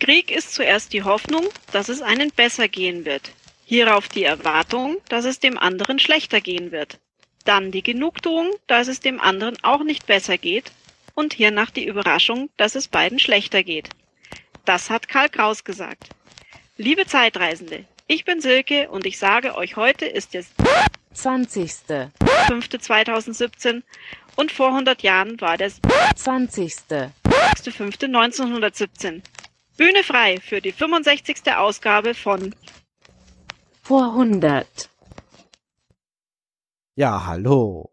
Krieg ist zuerst die Hoffnung, dass es einen besser gehen wird. Hierauf die Erwartung, dass es dem anderen schlechter gehen wird. Dann die Genugtuung, dass es dem anderen auch nicht besser geht. Und hiernach die Überraschung, dass es beiden schlechter geht. Das hat Karl Kraus gesagt. Liebe Zeitreisende, ich bin Silke und ich sage euch, heute ist es 20. 5.2017 und vor 100 Jahren war das 20. 5.1917. Bühne frei für die 65. Ausgabe von Vor 100. Ja, hallo.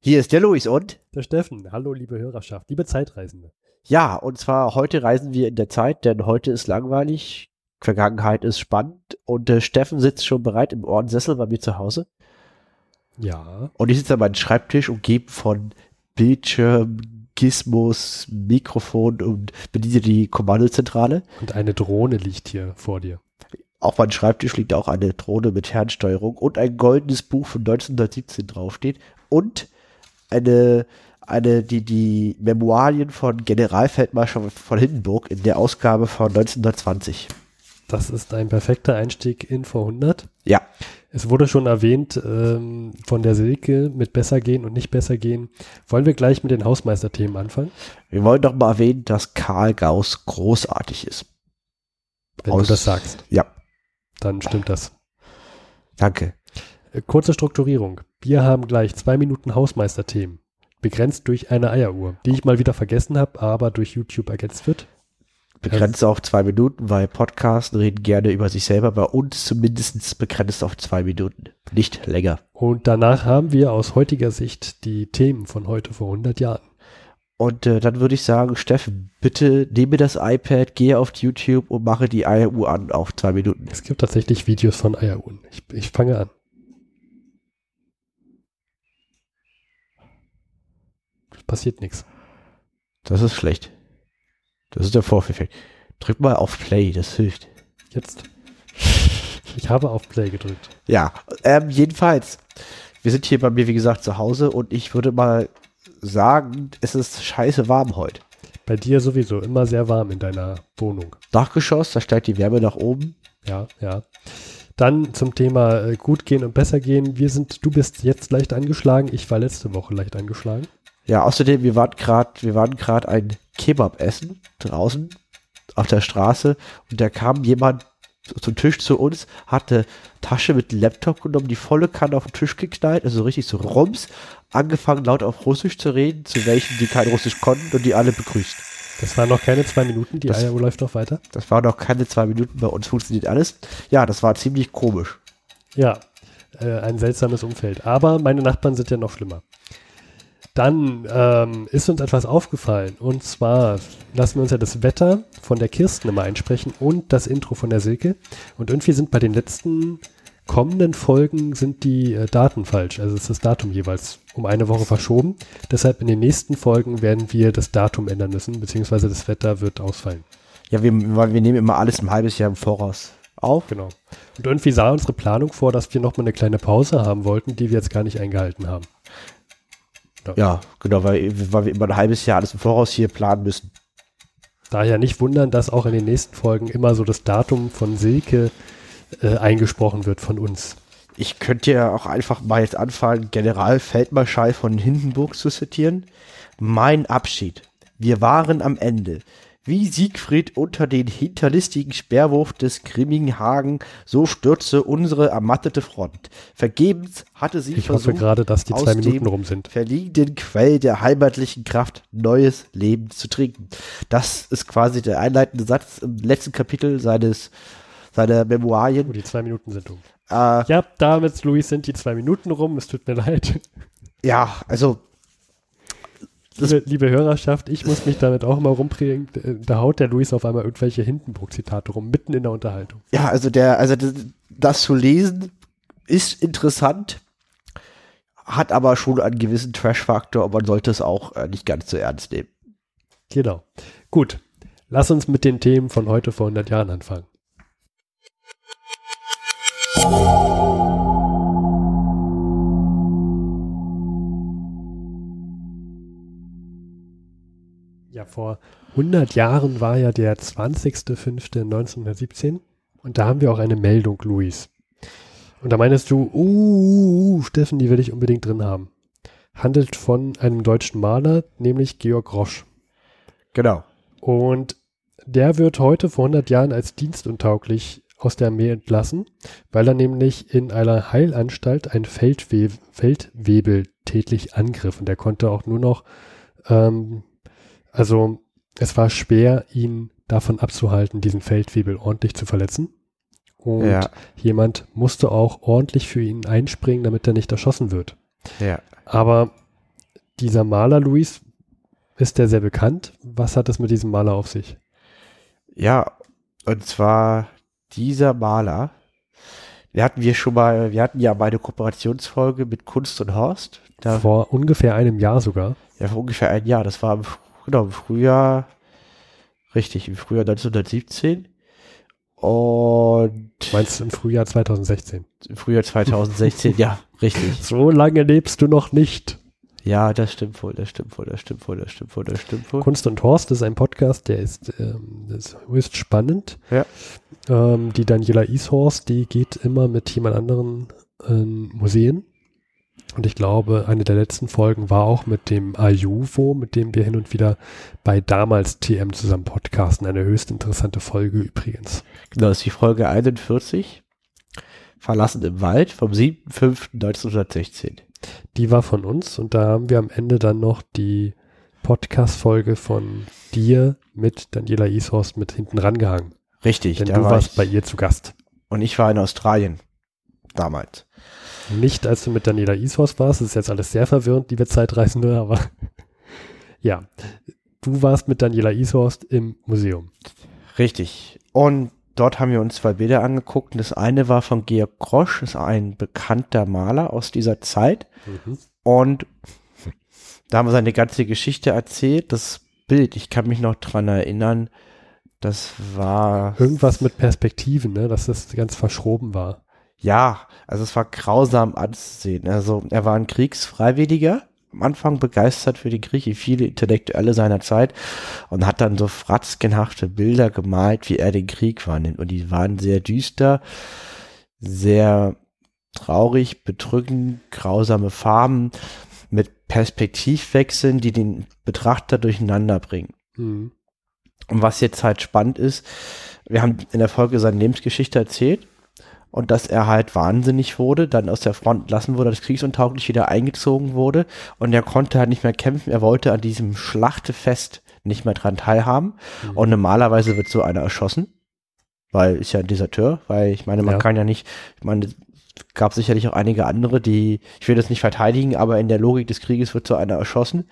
Hier ist der Luis und? Der Steffen. Hallo, liebe Hörerschaft, liebe Zeitreisende. Ja, und zwar heute reisen wir in der Zeit, denn heute ist langweilig, Vergangenheit ist spannend und der Steffen sitzt schon bereit im Ohrensessel bei mir zu Hause. Ja. Und ich sitze an meinem Schreibtisch umgeben von Bildschirm, Gizmos, Mikrofon und bediene die Kommandozentrale. Und eine Drohne liegt hier vor dir. Auf meinem Schreibtisch liegt auch eine Drohne mit Fernsteuerung und ein goldenes Buch von 1917 draufsteht und eine, eine, die, die Memoirien von Generalfeldmarschall von Hindenburg in der Ausgabe von 1920. Das ist ein perfekter Einstieg in vor 100. Ja. Es wurde schon erwähnt ähm, von der Silke mit besser gehen und nicht besser gehen. Wollen wir gleich mit den Hausmeisterthemen anfangen? Wir wollen doch mal erwähnen, dass Karl Gauss großartig ist. Wenn Aus- du das sagst, Ja, dann stimmt das. danke. Äh, Kurze Strukturierung. Wir haben gleich zwei Minuten Hausmeisterthemen. Begrenzt durch eine Eieruhr, die ich mal wieder vergessen habe, aber durch YouTube ergänzt wird. Begrenzt auf zwei Minuten, weil Podcasten reden gerne über sich selber. Bei uns zumindest begrenzt auf zwei Minuten. Nicht länger. Und danach haben wir aus heutiger Sicht die Themen von heute vor 100 Jahren. Und äh, dann würde ich sagen, Steffen, bitte nehme das iPad, gehe auf YouTube und mache die Eieruhr an auf zwei Minuten. Es gibt tatsächlich Videos von Eieruhren. Ich, ich fange an. Passiert nichts. Das ist schlecht. Das ist der Vorführeffekt. Drück mal auf Play, das hilft. Jetzt. Ich habe auf Play gedrückt. Ja, ähm, jedenfalls. Wir sind hier bei mir, wie gesagt, zu Hause und ich würde mal sagen, es ist scheiße warm heute. Bei dir sowieso immer sehr warm in deiner Wohnung. Dachgeschoss, da steigt die Wärme nach oben. Ja, ja. Dann zum Thema äh, gut gehen und besser gehen. Wir sind, du bist jetzt leicht angeschlagen. Ich war letzte Woche leicht angeschlagen. Ja, außerdem, wir waren gerade, wir waren gerade ein Kebab essen draußen auf der Straße und da kam jemand zum Tisch zu uns, hatte Tasche mit Laptop genommen, die volle Kanne auf den Tisch geknallt, also richtig so rums, angefangen laut auf Russisch zu reden, zu welchen, die kein Russisch konnten und die alle begrüßt. Das waren noch keine zwei Minuten. Die Das- läuft noch weiter. Das war noch keine zwei Minuten, bei uns funktioniert alles. Ja, das war ziemlich komisch. Ja, äh, ein seltsames Umfeld. Aber meine Nachbarn sind ja noch schlimmer. Dann ähm, ist uns etwas aufgefallen. Und zwar lassen wir uns ja das Wetter von der Kirsten immer einsprechen und das Intro von der Silke. Und irgendwie sind bei den letzten kommenden Folgen sind die äh, Daten falsch. Also ist das Datum jeweils um eine Woche verschoben. Deshalb in den nächsten Folgen werden wir das Datum ändern müssen, beziehungsweise das Wetter wird ausfallen. Ja, wir, weil wir nehmen immer alles ein halbes Jahr im Voraus auf. Genau. Und irgendwie sah unsere Planung vor, dass wir noch mal eine kleine Pause haben wollten, die wir jetzt gar nicht eingehalten haben. Ja, genau, weil, weil wir immer ein halbes Jahr alles im Voraus hier planen müssen. Daher nicht wundern, dass auch in den nächsten Folgen immer so das Datum von Silke äh, eingesprochen wird von uns. Ich könnte ja auch einfach mal jetzt anfangen, Generalfeldmarschall von Hindenburg zu zitieren. Mein Abschied. Wir waren am Ende. Wie Siegfried unter den hinterlistigen Sperrwurf des grimmigen Hagen, so stürzte unsere ermattete Front. Vergebens hatte sie Ich hoffe versucht, gerade, dass die aus zwei Minuten dem rum sind. verliegenden Quell der heimatlichen Kraft neues Leben zu trinken. Das ist quasi der einleitende Satz im letzten Kapitel seines seiner Oh, Memoirien. die zwei Minuten sind um. Äh, Ja, damit, Luis, sind die zwei Minuten rum. Es tut mir leid. ja, also Liebe, liebe Hörerschaft, ich muss mich damit auch mal rumbringen. Da haut der Luis auf einmal irgendwelche Hindenburg-Zitate rum, mitten in der Unterhaltung. Ja, also der, also das, das zu lesen ist interessant, hat aber schon einen gewissen Trash-Faktor und man sollte es auch äh, nicht ganz so ernst nehmen. Genau. Gut. Lass uns mit den Themen von heute vor 100 Jahren anfangen. Ja, vor 100 Jahren war ja der 20.05.1917 und da haben wir auch eine Meldung, Luis. Und da meinst du, uh, Steffen, die will ich unbedingt drin haben. Handelt von einem deutschen Maler, nämlich Georg Rosch. Genau. Und der wird heute vor 100 Jahren als dienstuntauglich aus der Armee entlassen, weil er nämlich in einer Heilanstalt ein Feldwe Feldwebel tätlich angriff. Und er konnte auch nur noch, ähm, also es war schwer, ihn davon abzuhalten, diesen Feldwebel ordentlich zu verletzen. Und Ja. jemand musste auch ordentlich für ihn einspringen, damit er nicht erschossen wird. Ja. Aber dieser Maler, Luis, ist der sehr bekannt? Was hat es mit diesem Maler auf sich? Ja, und zwar dieser Maler, wir hatten wir schon mal, wir hatten ja mal eine Kooperationsfolge mit Kunst und Horst. Da, Vor ungefähr einem Jahr sogar. ja, vor ungefähr ein Jahr. Das war im, genau, im Frühjahr, richtig, im Frühjahr 1917. Und Meinst du im Frühjahr 2016? im Frühjahr 2016, ja, richtig. So lange lebst du noch nicht. Ja, das stimmt wohl, das stimmt wohl, das stimmt wohl, das stimmt wohl, das stimmt wohl. Kunst und Horst ist ein Podcast, der ist, ähm, ist höchst spannend. Ja. Ähm, die Daniela Ishorst, die geht immer mit jemand anderen in Museen. Und ich glaube, eine der letzten Folgen war auch mit dem Ayuvo, mit dem wir hin und wieder bei damals TM zusammen podcasten. Eine höchst interessante Folge übrigens. Genau, das ist die Folge 41. Verlassen im Wald vom 7.5.1916. Die war von uns und da haben wir am Ende dann noch die Podcast-Folge von dir mit Daniela Ishorst mit hinten rangehangen. Richtig, Denn du war warst ich, bei ihr zu Gast. und ich war in Australien damals. Nicht, als du mit Daniela Ishorst warst, das ist jetzt alles sehr verwirrend, liebe Zeitreisende, aber ja, du warst mit Daniela Ishorst im Museum. Richtig. Und dort haben wir uns zwei Bilder angeguckt. Das eine war von Georg Grosch, ist ein bekannter Maler aus dieser Zeit. Und da haben wir seine ganze Geschichte erzählt. Das Bild, ich kann mich noch dran erinnern, das war. Irgendwas mit Perspektiven, ne, dass das ganz verschroben war. Ja, also es war grausam anzusehen. Also er war ein Kriegsfreiwilliger, am Anfang begeistert für den Krieg, wie viele Intellektuelle seiner Zeit und hat dann so fratzgenhafte Bilder gemalt, wie er den Krieg wahrnimmt. Und die waren sehr düster, sehr traurig, bedrückend, grausame Farben mit Perspektivwechseln, die den Betrachter durcheinander bringen. Mhm. Und was jetzt halt spannend ist, wir haben in der Folge seine Lebensgeschichte erzählt und dass er halt wahnsinnig wurde, dann aus der Front entlassen wurde, das kriegsuntauglich wieder eingezogen wurde. Und er konnte halt nicht mehr kämpfen, er wollte an diesem Schlachtefest nicht mehr dran teilhaben. Mhm. und normalerweise wird so einer erschossen, weil ist ja ein Deserteur, weil ich meine, man Ja. kann ja nicht, ich meine, gab sicherlich auch einige andere, die, ich will das nicht verteidigen, aber in der Logik des Krieges wird so einer erschossen.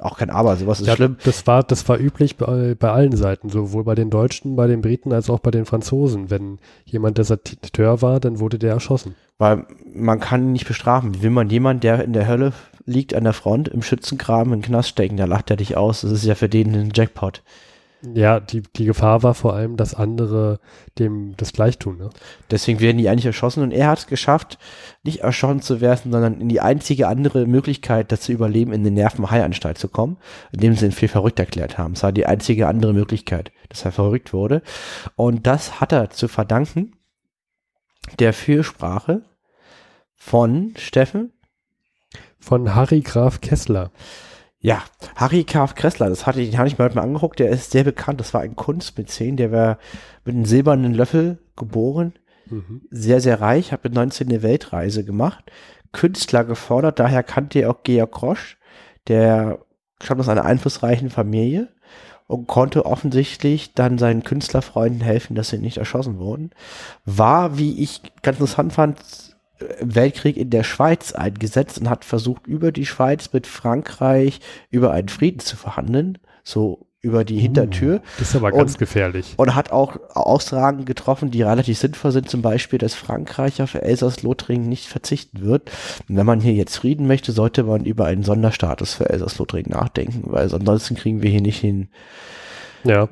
Auch kein Aber, sowas ist Ja, schlimm. Das war, das war üblich bei, bei allen Seiten, sowohl bei den Deutschen, bei den Briten als auch bei den Franzosen. Wenn jemand Deserteur war, dann wurde der erschossen. Weil man kann ihn nicht bestrafen. Wie will man jemanden, der in der Hölle liegt an der Front, im Schützengraben, in den Knast stecken, da lacht er dich aus. Das ist ja für den ein Jackpot. Ja, die, die Gefahr war vor allem, dass andere dem das gleich tun. Ne? Deswegen werden die eigentlich erschossen und er hat es geschafft, nicht erschossen zu werden, sondern in die einzige andere Möglichkeit, das zu überleben, in eine Nervenheilanstalt zu kommen, indem sie ihn für verrückt erklärt haben. Es war die einzige andere Möglichkeit, dass er verrückt wurde. Und das hat er zu verdanken der Fürsprache von Steffen, Von Harry Graf Kessler. Ja, Harry Graf Kressler, das hatte ich, den hatte ich mir heute mal angeguckt, der ist sehr bekannt. Das war ein Kunstmäzen, der war mit einem silbernen Löffel geboren, Mhm. sehr, sehr reich, hat mit 19 eine Weltreise gemacht, Künstler gefordert, daher kannte er auch Georg Grosch, der stammt aus einer einflussreichen Familie und konnte offensichtlich dann seinen Künstlerfreunden helfen, dass sie nicht erschossen wurden. War, wie ich ganz interessant fand, Weltkrieg in der Schweiz eingesetzt und hat versucht, über die Schweiz mit Frankreich über einen Frieden zu verhandeln, so über die Hintertür. Das ist aber ganz Und- gefährlich. Und hat auch Aussagen getroffen, die relativ sinnvoll sind, zum Beispiel, dass Frankreich auf Elsass-Lothringen nicht verzichten wird. Und wenn man hier jetzt Frieden möchte, sollte man über einen Sonderstatus für Elsass-Lothringen nachdenken, weil ansonsten kriegen wir hier nicht den Ja,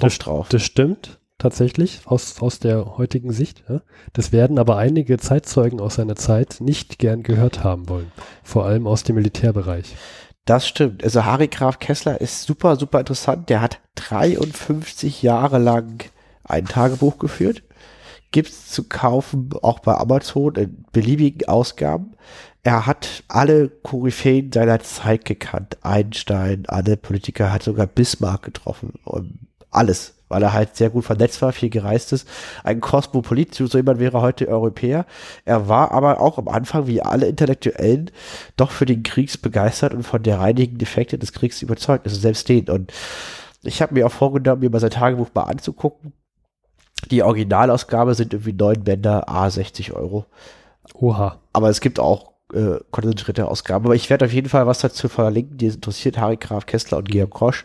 Das- drauf. das stimmt tatsächlich aus, aus der heutigen Sicht. Ja. Das werden aber einige Zeitzeugen aus seiner Zeit nicht gern gehört haben wollen. Vor allem aus dem Militärbereich. Das stimmt. Also Harry Graf Kessler ist super, super interessant. Der hat 53 Jahre lang ein Tagebuch geführt. Gibt's zu kaufen, auch bei Amazon in beliebigen Ausgaben. Er hat alle Koryphäen seiner Zeit gekannt. Einstein, alle Politiker, hat sogar Bismarck getroffen. Alles, weil er halt sehr gut vernetzt war, viel gereist ist. Ein Kosmopolit, so jemand wäre heute Europäer. Er war aber auch am Anfang, wie alle Intellektuellen, doch für den Krieg begeistert und von der reinigen Defekte des Kriegs überzeugt. Also selbst den. Und ich habe mir auch vorgenommen, mir mal sein Tagebuch mal anzugucken. Die Originalausgabe sind irgendwie neun Bänder, a 60 Euro. Oha. Aber es gibt auch äh, konzentrierte Ausgaben. Aber ich werde auf jeden Fall was dazu verlinken, die es interessiert, Harry Graf Kessler und Georg Krosch.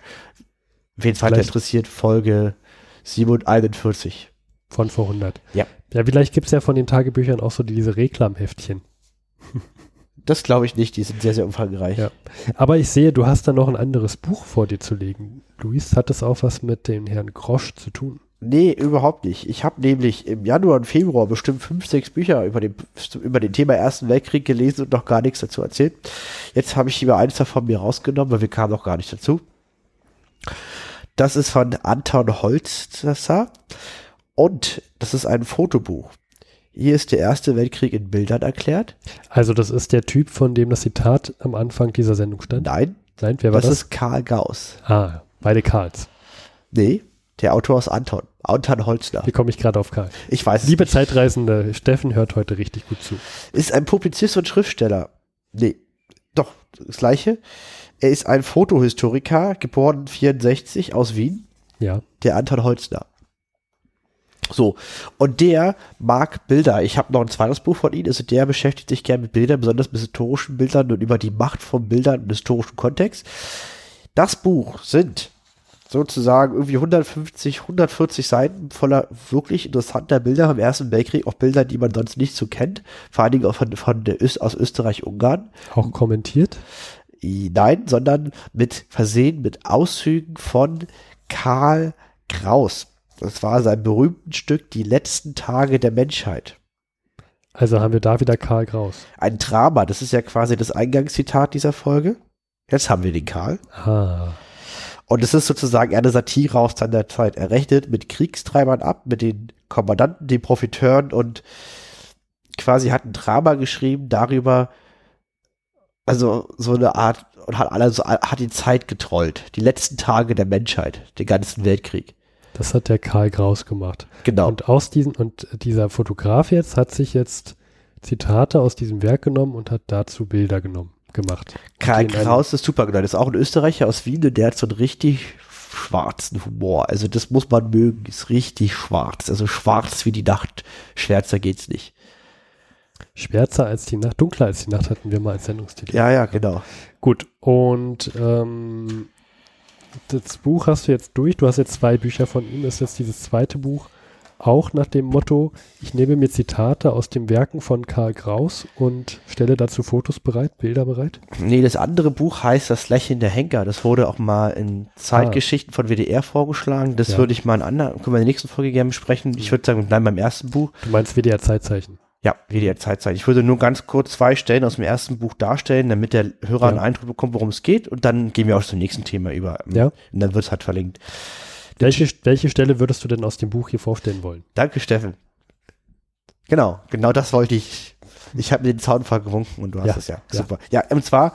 Wen es weiter interessiert, Folge 47. Von vor 100. Ja. Ja, vielleicht gibt es ja von den Tagebüchern auch so diese Reklamheftchen. Das glaube ich nicht, die sind sehr, sehr umfangreich. Ja. Aber ich sehe, du hast da noch ein anderes Buch vor dir zu legen. Luis, hat das auch was mit dem Herrn Grosch zu tun? Nee, überhaupt nicht. Ich habe nämlich im Januar und Februar bestimmt fünf, sechs Bücher über den, über den Thema Ersten Weltkrieg gelesen und noch gar nichts dazu erzählt. Jetzt habe ich lieber eins davon mir rausgenommen, weil wir kamen noch gar nicht dazu. Das ist von Anton Holzer und das ist ein Fotobuch. Hier ist der Erste Weltkrieg in Bildern erklärt. Also das ist der Typ, von dem das Zitat am Anfang dieser Sendung stand? Nein, Nein, wer war das, das? ist Karl Gauss. ah, beide Karls. Nee, der Autor ist Anton. Anton Holzner. Wie komme ich gerade auf Karl? Ich weiß es Liebe nicht. Zeitreisende, Steffen hört heute richtig gut zu. ist ein Publizist und Schriftsteller. Nee, doch, das gleiche. Er ist ein Fotohistoriker, geboren 64 aus Wien, Ja. der Anton Holzner. So, und der mag Bilder. Ich habe noch ein zweites Buch von ihm, also der beschäftigt sich gerne mit Bildern, besonders mit historischen Bildern und über die Macht von Bildern im historischen Kontext. Das Buch sind sozusagen irgendwie 150, 140 Seiten voller wirklich interessanter Bilder vom Ersten Weltkrieg, auch Bilder, die man sonst nicht so kennt, vor allen Dingen auch von, von der Öst, aus Österreich-Ungarn. Auch kommentiert? Nein, sondern mit versehen mit Auszügen von Karl Kraus. Das war sein berühmtes Stück Die letzten Tage der Menschheit. Also haben wir da wieder Karl Kraus. Ein Drama, das ist ja quasi das Eingangszitat dieser Folge. Jetzt haben wir den Karl. Ah. Und es ist sozusagen eine Satire aus seiner Zeit. Er rechnet mit Kriegstreibern ab, mit den Kommandanten, den Profiteuren und quasi hat ein Drama geschrieben darüber, also so eine Art, und hat, also hat die Zeit getrollt. Die letzten Tage der Menschheit, den ganzen Weltkrieg. Das hat der Karl Kraus gemacht. Genau. Und aus diesen, und dieser Fotograf jetzt hat sich jetzt Zitate aus diesem Werk genommen und hat dazu Bilder genommen, gemacht. Karl Kraus ist super genau. Das ist auch ein Österreicher aus Wien und der hat so einen richtig schwarzen Humor. Also das muss man mögen. Ist richtig schwarz. Also schwarz wie die Nacht. Schwärzer geht's nicht. Schwärzer als die Nacht, dunkler als die Nacht hatten wir mal als Sendungstitel. Ja, ja, genau. Gut, und ähm, das Buch hast du jetzt durch. Du hast jetzt zwei Bücher von ihm. Ist jetzt dieses zweite Buch auch nach dem Motto, ich nehme mir Zitate aus den Werken von Karl Kraus und stelle dazu Fotos bereit, Bilder bereit? Nee, das andere Buch heißt Das Lächeln der Henker. Das wurde auch mal in Zeitgeschichten von WDR vorgeschlagen. Das Ja. würde ich mal in anderen, können wir in der nächsten Folge gerne besprechen. Ich würde sagen, bleiben beim ersten Buch. Du meinst WDR Zeitzeichen. Ja, WDR Zeitzeit. Ich würde nur ganz kurz zwei Stellen aus dem ersten Buch darstellen, damit der Hörer Ja. einen Eindruck bekommt, worum es geht. Und dann gehen wir auch zum nächsten Thema über. Ja. Und dann wird es halt verlinkt. Welche, welche Stelle würdest du denn aus dem Buch hier vorstellen wollen? Danke, Steffen. Genau, genau das wollte ich. Ich habe mir den Zaunfall gewunken und du hast Ja, es ja. ja. Super. Ja, und zwar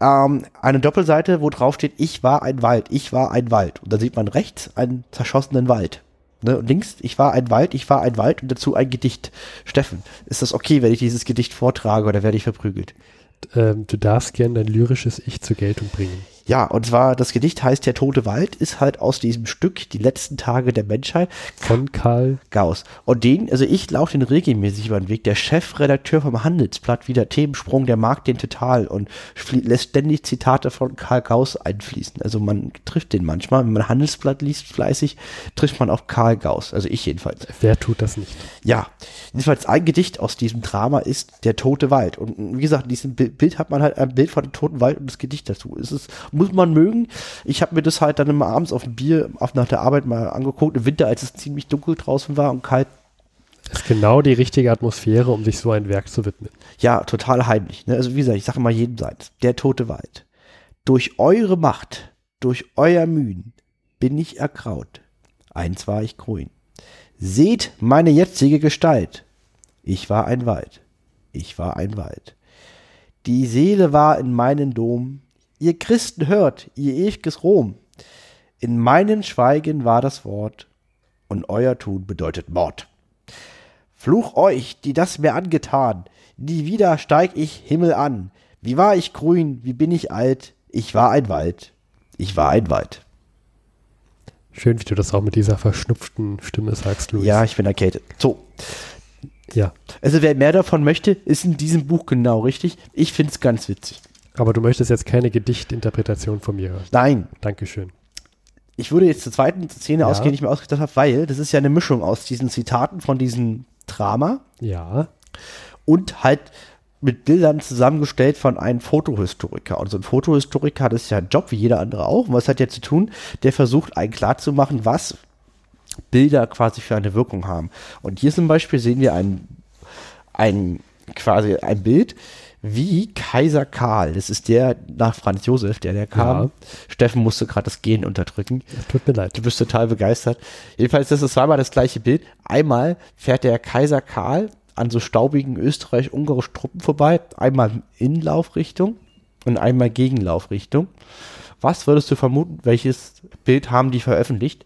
ähm, eine Doppelseite, wo drauf steht, ich war ein Wald, ich war ein Wald. Und da sieht man rechts einen zerschossenen Wald. Ne? Und links, ich war ein Wald, ich war ein Wald und dazu ein Gedicht. Steffen, ist das okay, wenn ich dieses Gedicht vortrage oder werde ich verprügelt? Ähm, du darfst gern dein lyrisches Ich zur Geltung bringen. Ja, und zwar, das Gedicht heißt Der tote Wald, ist halt aus diesem Stück Die letzten Tage der Menschheit Von Karl Gauss. Und den, also ich laufe den regelmäßig über den Weg. Der Chefredakteur vom Handelsblatt, wieder Themensprung, der mag den total und lässt ständig Zitate von Karl Gauss einfließen. Also man trifft den manchmal. Wenn man Handelsblatt liest fleißig, trifft man auf Karl Gauss. Also ich jedenfalls. Wer tut das nicht? Ja, jedenfalls ein Gedicht aus diesem Drama ist Der tote Wald. Und wie gesagt, in diesem Bi- Bild hat man halt ein Bild von dem toten Wald und das Gedicht dazu. Es ist, muss man mögen. Ich habe mir das halt dann immer abends auf dem Bier auf nach der Arbeit mal angeguckt, im Winter, als es ziemlich dunkel draußen war und kalt. Ist genau die richtige Atmosphäre, um sich so ein Werk zu widmen. Ja, total heimlich. Ne? Also wie gesagt, ich sage mal jeden Seite. Der tote Wald. Durch eure Macht, durch euer Mühen bin ich ergraut. Eins war ich grün. Seht meine jetzige Gestalt. Ich war ein Wald. Ich war ein Wald. Die Seele war in meinen Dom. Ihr Christen hört, ihr ewiges Rom. In meinen Schweigen war das Wort, und euer Tun bedeutet Mord. Fluch euch, die das mir angetan. Nie wieder steig ich Himmel an. Wie war ich grün, wie bin ich alt. Ich war ein Wald. Ich war ein Wald. Schön, wie du das auch mit dieser verschnupften Stimme sagst, Luis. Ja, ich bin erkältet. So. Ja, Also wer mehr davon möchte, ist in diesem Buch genau richtig. Ich finde es ganz witzig. Aber du möchtest jetzt keine Gedichtinterpretation von mir hören. Nein, Dankeschön. ich würde jetzt zur zweiten Szene Ja. ausgehen, die ich mir ausgedacht habe, weil das ist ja eine Mischung aus diesen Zitaten von diesem Drama Ja, und halt mit Bildern zusammengestellt von einem Fotohistoriker. Und so ein Fotohistoriker hat es ja einen Job, wie jeder andere auch. Und was hat der zu tun? Der versucht, einen klarzumachen, was Bilder quasi für eine Wirkung haben. Und hier zum Beispiel sehen wir ein, ein quasi ein Bild, wie Kaiser Karl, das ist der nach Franz Josef, der der kam. Ja. Steffen musste gerade das Gehen unterdrücken. tut mir leid. Du bist total begeistert. Jedenfalls, das ist zweimal das gleiche Bild. Einmal fährt der Kaiser Karl an so staubigen österreich-ungarischen Truppen vorbei. Einmal in Laufrichtung und einmal gegen Laufrichtung. Was würdest du vermuten, welches Bild haben die veröffentlicht?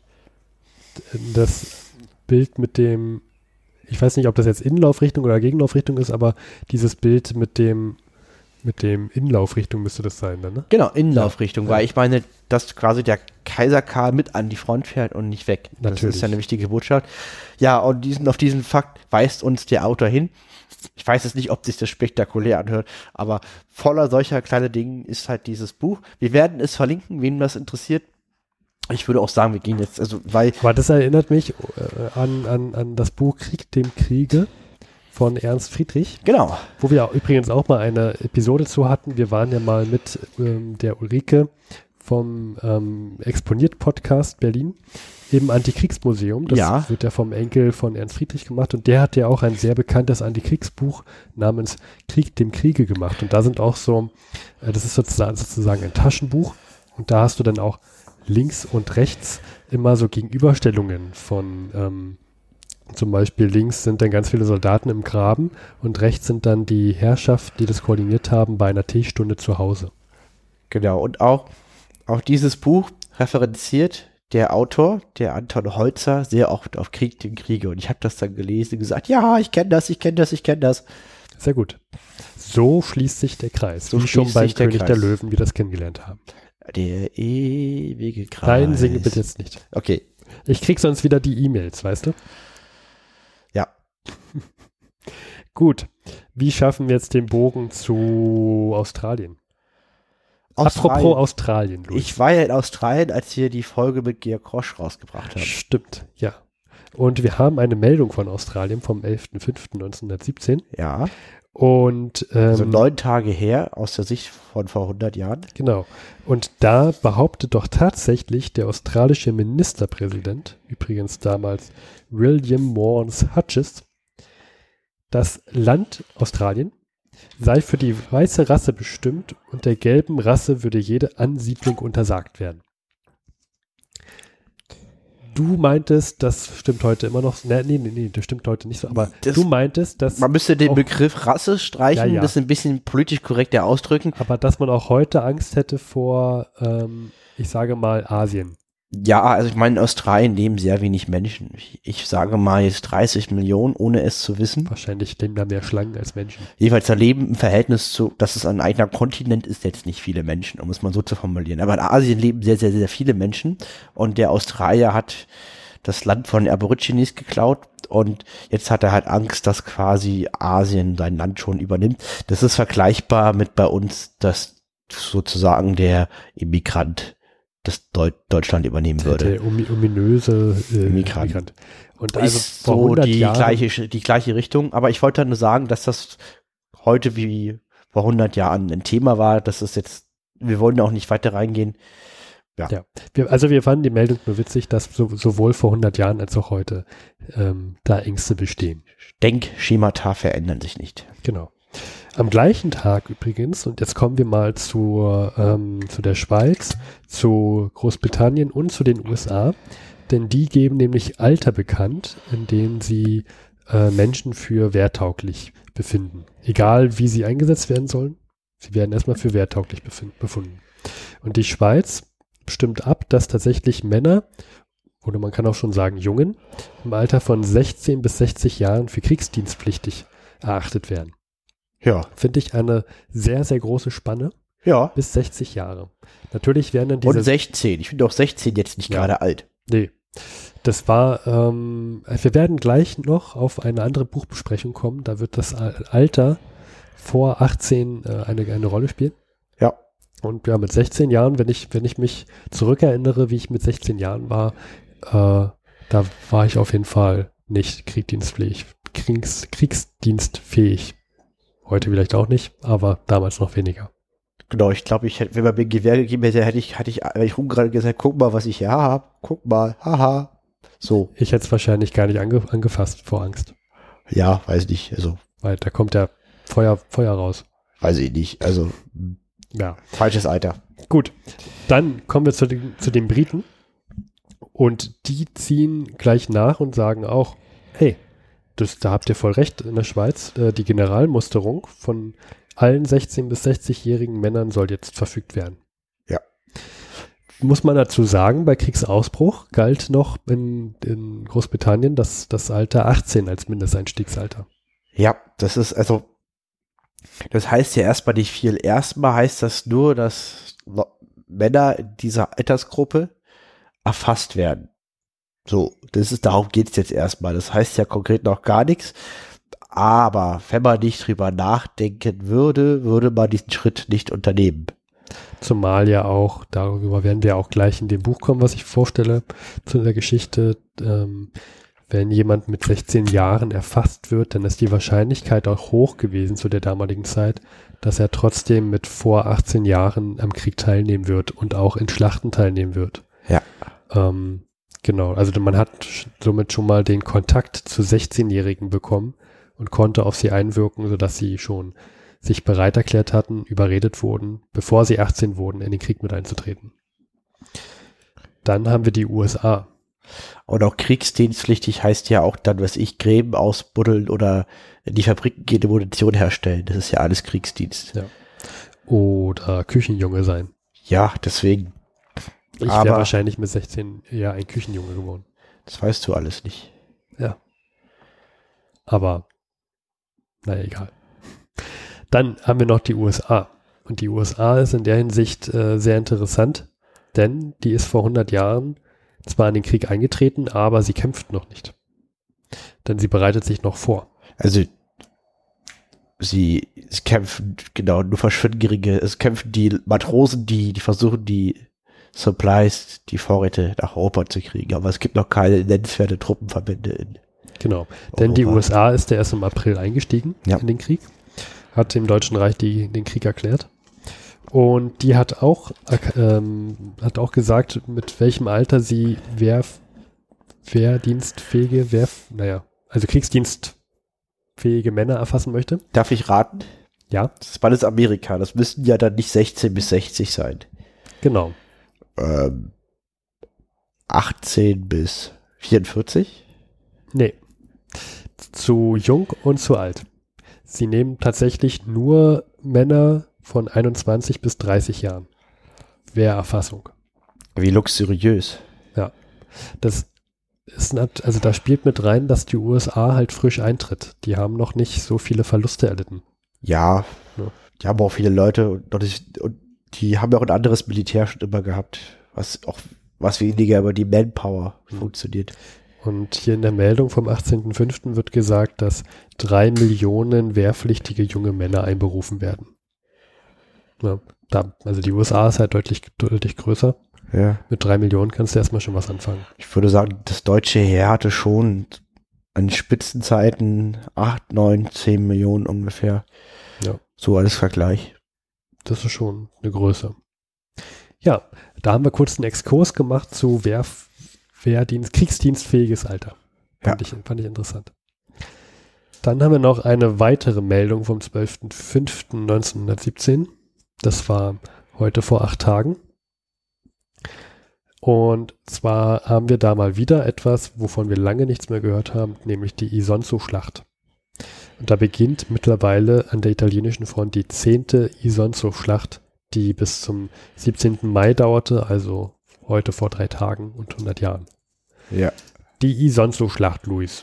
Das Bild mit dem, ich weiß nicht, ob das jetzt Innenlaufrichtung oder Gegenlaufrichtung ist, aber dieses Bild mit dem, mit dem Innenlaufrichtung müsste das sein, dann, ne? Genau, Innenlaufrichtung, Ja. weil ich meine, dass quasi der Kaiser Karl mit an die Front fährt und nicht weg. Das Natürlich. ist ja eine wichtige Botschaft. Ja, und diesen, auf diesen Fakt weist uns der Autor hin. Ich weiß jetzt nicht, ob sich das spektakulär anhört, aber voller solcher kleiner Dinge ist halt dieses Buch. Wir werden es verlinken, wen das interessiert. Ich würde auch sagen, wir gehen jetzt, also, weil, Aber das erinnert mich äh, an, an, an das Buch Krieg dem Kriege von Ernst Friedrich, genau, wo wir übrigens auch mal eine Episode zu hatten. Wir waren ja mal mit ähm, der Ulrike vom ähm, Exponiert-Podcast Berlin im Antikriegsmuseum. Das Ja. wird ja vom Enkel von Ernst Friedrich gemacht und der hat ja auch ein sehr bekanntes Antikriegsbuch namens Krieg dem Kriege gemacht. Und da sind auch so, äh, das ist sozusagen, sozusagen ein Taschenbuch und da hast du dann auch links und rechts immer so Gegenüberstellungen von ähm, zum Beispiel links sind dann ganz viele Soldaten im Graben und rechts sind dann die Herrschaft, die das koordiniert haben bei einer Teestunde zu Hause. genau. Und auch, auch dieses Buch referenziert der Autor, der Anton Holzer, sehr oft auf Krieg den Kriege. Und ich habe das dann gelesen und gesagt, ja, ich kenne das, ich kenne das, ich kenne das. Sehr gut. So schließt sich der Kreis, So wie schon beim der König der Kreis. Löwen wir das kennengelernt haben. Der ewige Kreis. Nein, singe bitte jetzt nicht. Okay, Ich krieg sonst wieder die E-Mails, weißt du? ja. Gut. Wie schaffen wir jetzt den Bogen zu Australien? Australien. Apropos Australien, Luis. Ich war ja in Australien, als wir die Folge mit Georg Roche rausgebracht haben. Stimmt, ja. Und wir haben eine Meldung von Australien vom 11.05.1917. Ja, Und ähm, also neun Tage her, aus der Sicht von vor 100 Jahren. Genau. Und da behauptet doch tatsächlich der australische Ministerpräsident, übrigens damals William Morris Hutchins, das Land Australien sei für die weiße Rasse bestimmt und der gelben Rasse würde jede Ansiedlung untersagt werden. Du meintest, das stimmt heute immer noch, nee, nee, nee, nee das stimmt heute nicht so, aber Das- du meintest, dass, Man müsste den auch- Begriff Rasse streichen, Ja, ja. das ein bisschen politisch korrekter ausdrücken. aber dass man auch heute Angst hätte vor, ähm, ich sage mal, Asien. Ja, also ich meine, in Australien leben sehr wenig Menschen. Ich, ich sage mal jetzt 30 Millionen, ohne es zu wissen. Wahrscheinlich leben da mehr Schlangen als Menschen. Jeweils da leben im Verhältnis zu, dass es ein eigener Kontinent ist, jetzt nicht viele Menschen, um es mal so zu formulieren. Aber in Asien leben sehr, sehr, sehr viele Menschen und der Australier hat das Land von Aborigines geklaut und jetzt hat er halt Angst, dass quasi Asien sein Land schon übernimmt. Das ist vergleichbar mit bei uns, dass sozusagen der Immigrant das Deu Deutschland übernehmen würde. Der omi ominöse äh, Immigrant. Immigrant. Und also ist so 100 die Jahren, gleiche, die gleiche Richtung. Aber ich wollte nur sagen, dass das heute wie vor 100 Jahren ein Thema war. Das ist jetzt, wir wollen auch nicht weiter reingehen. ja, wir, also wir fanden die Meldung nur witzig, dass so, sowohl vor 100 Jahren als auch heute ähm, da Ängste bestehen. Denkschemata verändern sich nicht. Genau. Am gleichen Tag übrigens, und jetzt kommen wir mal zur, ähm, zu der Schweiz, zu Großbritannien und zu den USA, denn die geben nämlich Alter bekannt, in denen sie äh, Menschen für wehrtauglich befinden. Egal wie sie eingesetzt werden sollen, sie werden erstmal für wehrtauglich befunden. Und die Schweiz stimmt ab, dass tatsächlich Männer, oder man kann auch schon sagen Jungen, im Alter von 16 bis 60 Jahren für kriegsdienstpflichtig erachtet werden. Ja. Finde ich eine sehr, sehr große Spanne Ja. bis 60 Jahre. Natürlich werden dann diese... Und 16. Ich finde auch 16 jetzt nicht Ja. gerade alt. Nee. Das war, ähm, wir werden gleich noch auf eine andere Buchbesprechung kommen. Da wird das Al- Alter vor 18 äh, eine, eine Rolle spielen. Ja. Und ja, mit 16 Jahren, wenn ich, wenn ich mich zurückerinnere, wie ich mit 16 Jahren war, äh, da war ich auf jeden Fall nicht kriegsdienstfähig, Kriegs, kriegsdienstfähig. Heute vielleicht auch nicht, aber damals noch weniger. Genau, ich glaube, ich hätte, wenn man mir ein Gewehr gegeben hätte, hätte ich, hätte ich, wenn ich rumgerannt gesagt, guck mal, was ich hier habe, guck mal, haha. So, Ich hätte es wahrscheinlich gar nicht ange, angefasst vor Angst, ja, weiß nicht, also, weil da kommt ja Feuer, Feuer raus. weiß ich nicht, also, Ja. falsches Alter. Gut, dann kommen wir zu den, zu den Briten und die ziehen gleich nach und sagen auch, hey, das, da habt ihr voll recht in der Schweiz, äh, die Generalmusterung von allen 16- bis 60-jährigen Männern soll jetzt verfügt werden. Ja. Muss man dazu sagen, bei Kriegsausbruch galt noch in, in Großbritannien das, das Alter 18 als Mindesteinstiegsalter. Ja, das ist, also, das heißt ja erstmal nicht viel. Erstmal heißt das nur, dass Männer in dieser Altersgruppe erfasst werden. So, das ist, darum geht's jetzt erstmal. Das heißt ja konkret noch gar nichts. Aber wenn man nicht drüber nachdenken würde, würde man diesen Schritt nicht unternehmen. Zumal ja auch, darüber werden wir auch gleich in dem Buch kommen, was ich vorstelle, zu der Geschichte, ähm, wenn jemand mit 16 Jahren erfasst wird, dann ist die Wahrscheinlichkeit auch hoch gewesen zu der damaligen Zeit, dass er trotzdem mit vor 18 Jahren am Krieg teilnehmen wird und auch in Schlachten teilnehmen wird. Ja. Ähm, genau, also man hat somit schon mal den Kontakt zu 16-Jährigen bekommen und konnte auf sie einwirken, sodass sie schon sich bereit erklärt hatten, überredet wurden, bevor sie 18 wurden, in den Krieg mit einzutreten. Dann haben wir die USA. Und auch kriegsdienstpflichtig heißt ja auch dann, was ich, Gräben ausbuddeln oder in die Fabriken gehende Munition herstellen. Das ist ja alles Kriegsdienst. Ja. Oder Küchenjunge sein. Ja, deswegen, Ich wäre wahrscheinlich mit 16 eher ein Küchenjunge geworden. das weißt du alles nicht. Aber, naja, egal. Dann haben wir noch die USA. Und die USA ist in der Hinsicht äh, sehr interessant, denn die ist vor 100 Jahren zwar in den Krieg eingetreten, aber sie kämpft noch nicht. Denn sie bereitet sich noch vor. Also sie, es kämpfen, genau, nur verschwinden geringe, es kämpfen die Matrosen, die, die versuchen, die Supplies, die Vorräte nach Europa zu kriegen. Aber es gibt noch keine nennenswerte Truppenverbände in Genau. Denn die Europa. USA ist ja erst im April eingestiegen Ja. in den Krieg, hat dem Deutschen Reich die, den Krieg erklärt. Und die hat auch, ähm, hat auch gesagt, mit welchem Alter sie Wehr, wehrdienstfähige, Wehr, naja, also kriegsdienstfähige Männer erfassen möchte. Darf ich raten? Ja, Das ist alles Amerika. Das müssten ja dann nicht 16 bis 60 sein. genau. Ähm, 18 bis 44? Nee. Zu jung und zu alt. Sie nehmen tatsächlich nur Männer von 21 bis 30 Jahren. Wehrerfassung. Wie luxuriös. Das ist, also da spielt mit rein, dass die USA halt frisch eintritt. Die haben noch nicht so viele Verluste erlitten. Ja, Ja. die haben auch viele Leute und, und die haben ja auch ein anderes Militär schon immer gehabt, was auch was weniger über die Manpower Hm. funktioniert. Und hier in der Meldung vom 18.05. wird gesagt, dass drei Millionen wehrpflichtige junge Männer einberufen werden. Ja, da, also die USA ist halt deutlich, deutlich größer. Ja. Mit drei Millionen kannst du erstmal schon was anfangen. Ich würde sagen, das deutsche Heer hatte schon an Spitzenzeiten 8, 9, 10 Millionen ungefähr. Ja. So als Vergleich. Das ist schon eine Größe. Ja, da haben wir kurz einen Exkurs gemacht zu Wehr, Wehrdienst, kriegsdienstfähiges Alter. Fand, ich, fand ich interessant. Dann haben wir noch eine weitere Meldung vom 12.05.1917. Das war heute vor acht Tagen. Und zwar haben wir da mal wieder etwas, wovon wir lange nichts mehr gehört haben, nämlich die Isonzo-Schlacht. Und da beginnt mittlerweile an der italienischen Front die zehnte Isonzo-Schlacht, die bis zum 17. Mai dauerte, also heute vor drei Tagen und 100 Jahren. Ja. Die Isonzo-Schlacht, Luis.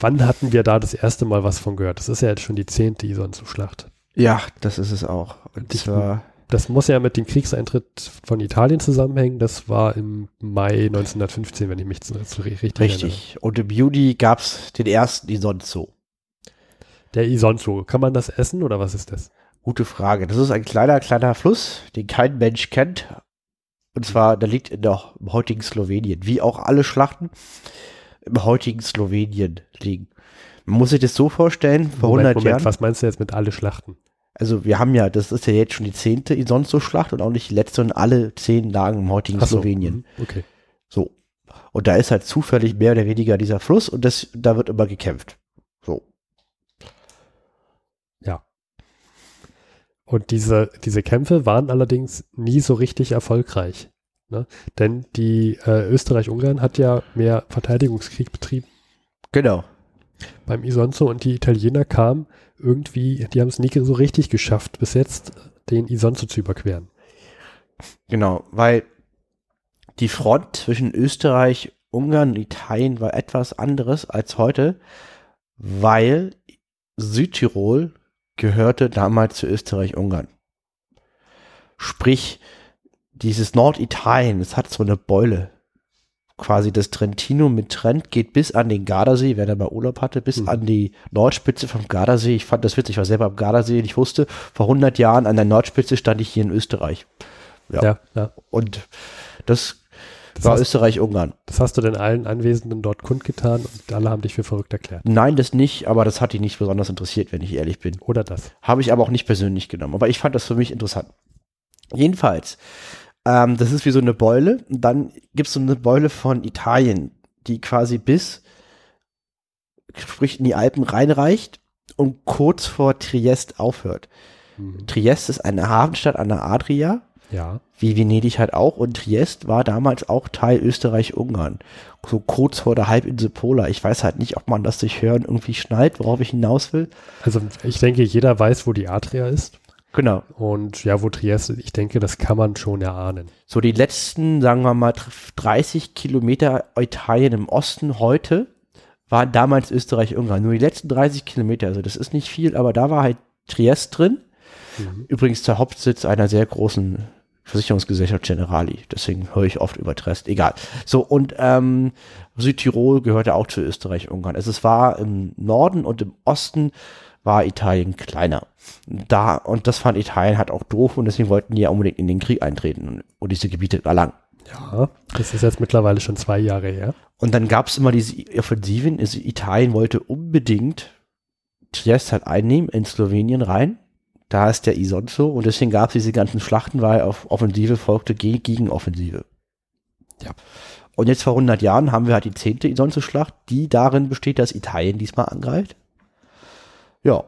Wann hatten wir da das erste Mal was von gehört? Das ist ja jetzt schon die zehnte Isonzo-Schlacht. Ja, das ist es auch. Und Ich- zwar, Das muss ja mit dem Kriegseintritt von Italien zusammenhängen. Das war im Mai 1915, wenn ich mich so so richtig, erinnere. richtig. Und im Juni gab es den ersten Isonzo. Der Isonzo, kann man das essen oder was ist das? Gute Frage. Das ist ein kleiner, kleiner Fluss, den kein Mensch kennt. Und zwar, der liegt in der, im heutigen Slowenien. Wie auch alle Schlachten im heutigen Slowenien liegen. Man muss sich das so vorstellen, vor 100 Jahren. was meinst du jetzt mit alle Schlachten? Also wir haben ja, das ist ja jetzt schon die zehnte Isonzo-Schlacht und auch nicht die letzte und alle zehn lagen im heutigen so, Slowenien. mhm, Okay. So. Und da ist halt zufällig mehr oder weniger dieser Fluss und das, da wird immer gekämpft. So. Und diese, diese Kämpfe waren allerdings nie so richtig erfolgreich. Ne? Denn die äh, Österreich-Ungarn hat ja mehr Verteidigungskrieg betrieben Genau. beim Isonzo und die Italiener kamen irgendwie, die haben es nie so richtig geschafft, bis jetzt den Isonzo zu überqueren. Genau, weil die Front zwischen Österreich, Ungarn und Italien war etwas anderes als heute, weil Südtirol gehörte damals zu Österreich-Ungarn. Sprich, dieses Norditalien, es hat so eine Beule. Quasi das Trentino mit Trent geht bis an den Gardasee, wer da mal Urlaub hatte, bis Mhm. an die Nordspitze vom Gardasee. Ich fand das witzig, ich war selber am Gardasee und ich wusste, vor 100 Jahren an der Nordspitze stand ich hier in Österreich. Ja. Ja, ja. Und das, Das, war Österreich-Ungarn. das hast du denn allen Anwesenden dort kundgetan und alle haben dich für verrückt erklärt. Nein, das nicht, aber das hat die nicht besonders interessiert, wenn ich ehrlich bin. Oder das. Habe ich aber auch nicht persönlich genommen. Aber ich fand das für mich interessant. Jedenfalls, ähm, das ist wie so eine Beule. Und dann gibt es so eine Beule von Italien, die quasi bis, sprich in die Alpen reinreicht und kurz vor Triest aufhört. Mhm. Triest ist eine Hafenstadt an der Adria. Ja. wie Venedig halt auch. Und Triest war damals auch Teil Österreich-Ungarn. So kurz vor der Halbinsel Pola. Ich weiß halt nicht, ob man das durch Hören irgendwie schnallt, worauf ich hinaus will. Also ich denke, jeder weiß, wo die Adria ist. Genau. Und ja, wo Trieste, ich denke, das kann man schon erahnen. So die letzten, sagen wir mal, 30 Kilometer Italien im Osten heute waren damals Österreich-Ungarn. Nur die letzten 30 Kilometer. Also das ist nicht viel, aber da war halt Triest drin. Mhm. Übrigens der Hauptsitz einer sehr großen Versicherungsgesellschaft Generali. Deswegen höre ich oft über Trest. Egal. So, und ähm, Südtirol gehörte auch zu Österreich-Ungarn. Also es war im Norden und im Osten war Italien kleiner. Da, und das fand Italien halt auch doof und deswegen wollten die ja unbedingt in den Krieg eintreten und, und diese Gebiete erlangen. Ja, das ist jetzt mittlerweile schon zwei Jahre her. Und dann gab es immer diese Offensiven. Also Italien wollte unbedingt Triest halt einnehmen, in Slowenien rein. Da ist der Isonzo und deswegen gab es diese ganzen Schlachten, weil auf Offensive folgte Ge- Gegenoffensive. Ja. Und jetzt vor 100 Jahren haben wir halt die zehnte Isonzo-Schlacht, die darin besteht, dass Italien diesmal angreift. Ja.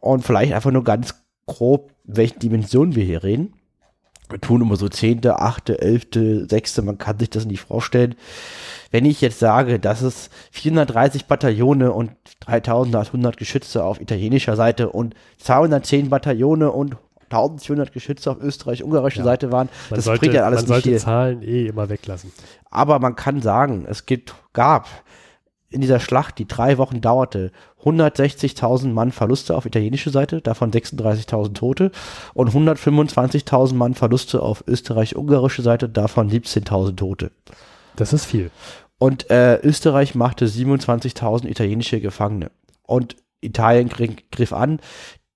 Und vielleicht einfach nur ganz grob, in welchen Dimensionen wir hier reden. Wir tun immer so zehnte, achte, elfte, sechste, man kann sich das nicht vorstellen. Wenn ich jetzt sage, dass es 430 Bataillone und 3800 Geschütze auf italienischer Seite und 210 Bataillone und 1400 Geschütze auf österreich-ungarischer Ja. Seite waren, Man das sollte, bringt ja alles man nicht sollte hier. Zahlen eh immer weglassen. Aber man kann sagen, es gibt, gab in dieser Schlacht, die drei Wochen dauerte, 160.000 Mann Verluste auf italienischer Seite, davon 36.000 Tote und 125.000 Mann Verluste auf österreich-ungarischer Seite, davon 17.000 Tote. Das ist viel. Und äh, Österreich machte 27.000 italienische Gefangene. Und Italien gri- griff an.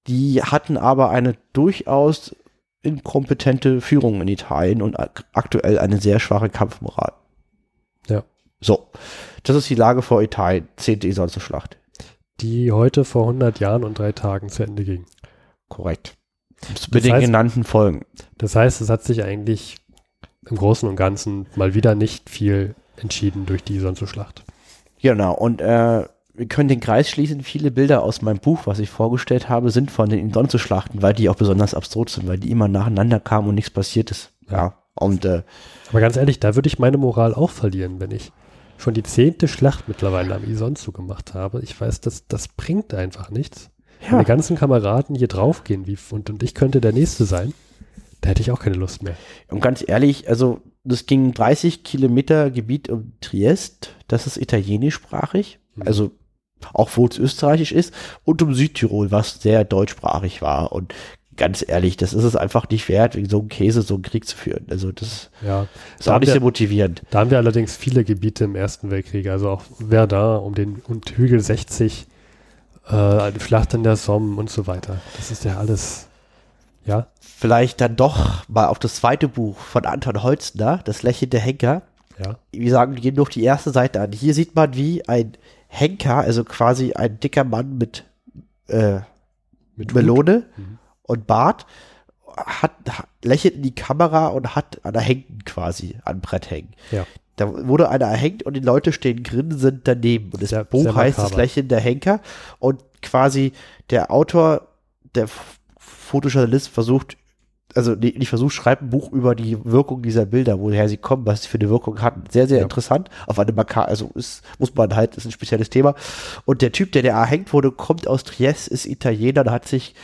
Die hatten aber eine durchaus inkompetente Führung in Italien und ak aktuell eine sehr schwache Kampfmoral. Ja. So, das ist die Lage vor Italien, 10. Isonzo-Schlacht. Die heute vor 100 Jahren und drei Tagen zu Ende ging. Korrekt. Mit den heißt- genannten Folgen. Das heißt, es hat sich eigentlich im Großen und Ganzen mal wieder nicht viel entschieden durch die Isonzo-Schlacht. Genau, und äh, wir können den Kreis schließen. Viele Bilder aus meinem Buch, was ich vorgestellt habe, sind von den Indonzo-Schlachten, weil die auch besonders absurd sind, weil die immer nacheinander kamen und nichts passiert ist. Ja. Und äh, Aber ganz ehrlich, da würde ich meine Moral auch verlieren, wenn ich schon die zehnte Schlacht mittlerweile am Isonzo gemacht habe. Ich weiß, das, das bringt einfach nichts. Ja. Meine ganzen Kameraden hier draufgehen wie, und, und ich könnte der Nächste sein. Da hätte ich auch keine Lust mehr. Und ganz ehrlich, also das ging 30 Kilometer Gebiet um Triest, das ist italienischsprachig, Mhm. also auch wo es österreichisch ist, und um Südtirol, was sehr deutschsprachig war. Und ganz ehrlich, das ist es einfach nicht wert, wegen so einem Käse so einen Krieg zu führen. Also das Ja. ist Da auch nicht wir- sehr motivierend. Da haben wir allerdings viele Gebiete im Ersten Weltkrieg, also auch Verdun um den und Hügel 60, äh, die Schlacht an der Somme und so weiter. Das ist ja alles, ja, Vielleicht dann doch mal auf das zweite Buch von Anton Holzner, Das lächelnde Henker. ja, Wir sagen, wir gehen durch die erste Seite an. Hier sieht man, wie ein Henker, also quasi ein dicker Mann mit äh, mit. Melone Mhm. Und Bart, hat, hat, lächelt in die Kamera und hat einer hängen quasi, an Brett hängen. Ja. Da wurde einer erhängt und die Leute stehen grinsend daneben. Und das Sehr- Buch sehr heißt Das. Lächeln der Henker. Und quasi der Autor, der Fotojournalist versucht, also nee, nicht versucht, schreibt ein Buch über die Wirkung dieser Bilder, woher sie kommen, was sie für eine Wirkung hatten. Sehr, sehr Ja. interessant. Auf eine Maka also ist, muss man halt, ist ein spezielles Thema. Und der Typ, der da erhängt wurde, kommt aus Triest, ist Italiener und hat sich,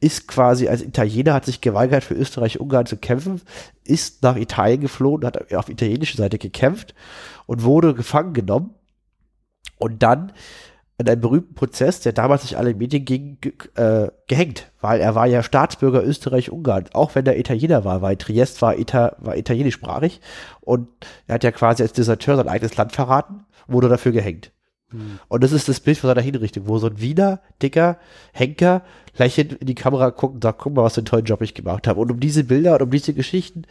ist quasi als Italiener, hat sich geweigert, für Österreich-Ungarn zu kämpfen, ist nach Italien geflohen, hat auf italienischer Seite gekämpft und wurde gefangen genommen und dann in einem berühmten Prozess, der damals durch alle Medien ging, äh, gehängt, weil er war ja Staatsbürger Österreich-Ungarn, auch wenn er Italiener war, weil Triest war, Ita war italienischsprachig und er hat ja quasi als Deserteur sein eigenes Land verraten, wurde dafür gehängt. Und das ist das Bild von seiner Hinrichtung, wo so ein Wiener, dicker Henker lächelnd in die Kamera guckt und sagt, guck mal, was für einen tollen Job ich gemacht habe. Und um diese Bilder und um diese Geschichten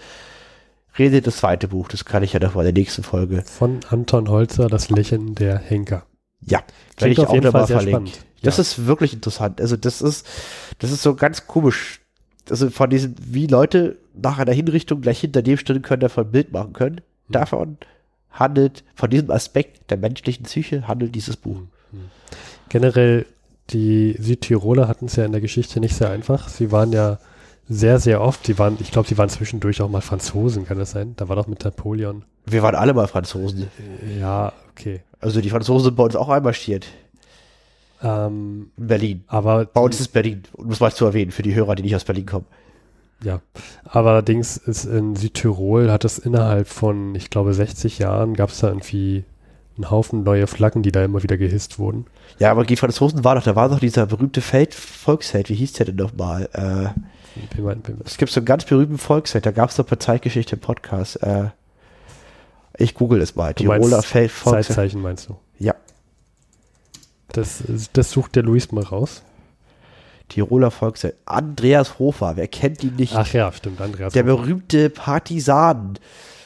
redet das zweite Buch. Das kann ich ja noch mal in der nächsten Folge. Von Anton Holzer, das Lächeln der Henker. Ja, werde ich auf auch jeden Fall sehr spannend. Das Ja. ist wirklich interessant. Also das ist, das ist so ganz komisch. Also von diesem, wie Leute nach einer Hinrichtung gleich hinter dem stehen können, davon ein Bild machen können. Mhm. Davon handelt, von diesem Aspekt der menschlichen Psyche handelt dieses Buch. Generell, die Südtiroler hatten es ja in der Geschichte nicht sehr einfach. Sie waren ja sehr, sehr oft, sie waren, ich glaube, sie waren zwischendurch auch mal Franzosen, kann das sein? Da war doch mit Napoleon. Wir waren alle mal Franzosen. Ja, okay. Also die Franzosen sind bei uns auch einmarschiert. Ähm, In Berlin. aber Bei uns ist Berlin, um das mal zu erwähnen, für die Hörer, die nicht aus Berlin kommen. Ja, aber allerdings ist in Südtirol hat es innerhalb von, ich glaube, 60 Jahren gab es da irgendwie einen Haufen neue Flaggen, die da immer wieder gehisst wurden. Ja, aber die Franzosen waren doch, da war doch dieser berühmte Feld, Volksheld, wie hieß der denn nochmal? Äh, Wie mein- wie- es gibt so einen ganz berühmten Volksheld, da gab es doch bei Zeitgeschichte im Podcast. Äh, ich google es mal. Du Tiroler Feld, Volksheld. Zeitzeichen meinst du? Ja, Das, das sucht der Luis mal raus. Tiroler Volksheld. Andreas Hofer, wer kennt ihn nicht? Ach ja, stimmt, Andreas. der berühmte Partisan.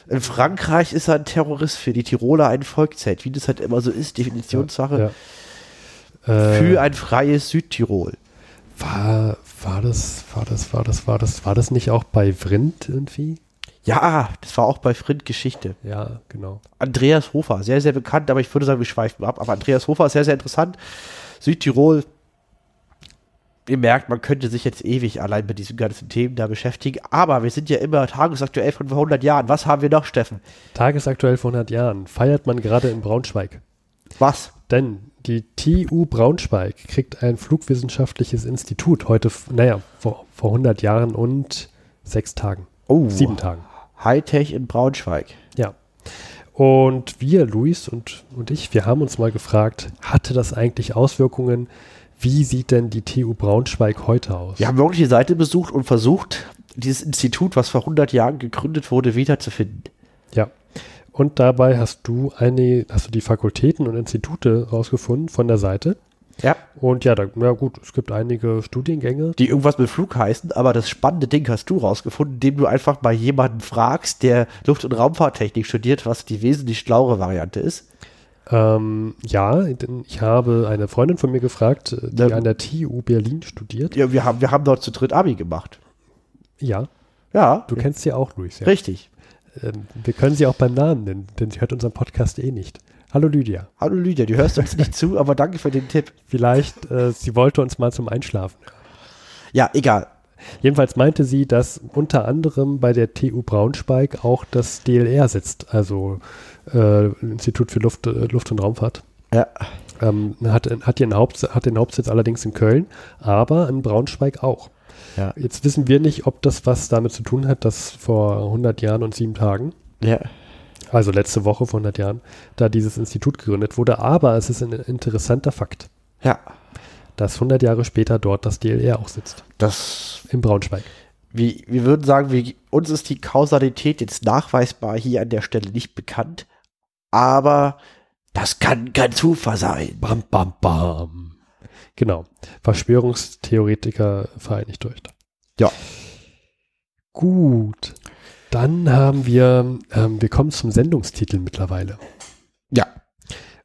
In Frankreich ist er ein Terrorist, für die Tiroler ein Volksheld. Wie das halt immer so ist, Definitionssache. ja. Äh, Für ein freies Südtirol. war, war das, war das, war das, war das, war das nicht auch bei Vrind irgendwie? Ja, das war auch bei Frind Geschichte. Ja, genau. Andreas Hofer, sehr, sehr bekannt, aber ich würde sagen, wir schweifen ab. Aber Andreas Hofer ist sehr, sehr interessant. Südtirol, ihr merkt, man könnte sich jetzt ewig allein mit diesen ganzen Themen da beschäftigen. Aber wir sind ja immer tagesaktuell von vor 100 Jahren. Was haben wir noch, Steffen? Tagesaktuell vor 100 Jahren feiert man gerade in Braunschweig. Was? Denn die TU Braunschweig kriegt ein flugwissenschaftliches Institut heute, naja, vor, vor 100 Jahren und sechs Tagen, Oh, sieben Tagen. Hightech in Braunschweig. Ja. Und wir, Luis und, und ich, wir haben uns mal gefragt, hatte das eigentlich Auswirkungen? Wie sieht denn die TU Braunschweig heute aus? Wir haben wirklich die Seite besucht und versucht, dieses Institut, was vor 100 Jahren gegründet wurde, wiederzufinden. Ja. Und dabei hast du eine, hast du die Fakultäten und Institute rausgefunden von der Seite. Ja. Und ja, da, ja gut, es gibt einige Studiengänge. Die irgendwas mit Flug heißen, aber das spannende Ding hast du rausgefunden, indem du einfach mal jemanden fragst, der Luft- und Raumfahrttechnik studiert, was die wesentlich schlauere Variante ist. Ähm, ja, denn ich habe eine Freundin von mir gefragt, äh, die Ja. an der TU Berlin studiert. Ja, wir haben, wir haben dort zu dritt Abi gemacht. Ja, Ja, du kennst sie auch, Luis. Ja. richtig. Ähm, wir können sie auch beim Namen nennen, denn sie hört unseren Podcast eh nicht. Hallo Lydia. Hallo Lydia, du hörst uns nicht zu, aber danke für den Tipp. Vielleicht, äh, sie wollte uns mal zum Einschlafen. Ja, egal. Jedenfalls meinte sie, dass unter anderem bei der TU Braunschweig auch das DLR sitzt, also äh, Institut für Luft, äh, Luft- und Raumfahrt. Ja, Ähm, hat, hat, ihren Hauptsitz, hat den Hauptsitz allerdings in Köln, aber in Braunschweig auch. ja, Jetzt wissen wir nicht, ob das was damit zu tun hat, dass vor 100 Jahren und sieben Tagen, ja. also letzte Woche vor 100 Jahren, da dieses Institut gegründet wurde. Aber es ist ein interessanter Fakt, Ja, dass 100 Jahre später dort das DLR auch sitzt, das, in Braunschweig. wir, wir würden sagen, wir, uns ist die Kausalität jetzt nachweisbar hier an der Stelle nicht bekannt, aber das kann kein Zufall sein. Bam, bam, bam. Genau. Verschwörungstheoretiker vereinigt durch. Ja. Gut. Dann haben wir, ähm, wir kommen zum Sendungstitel mittlerweile. Ja,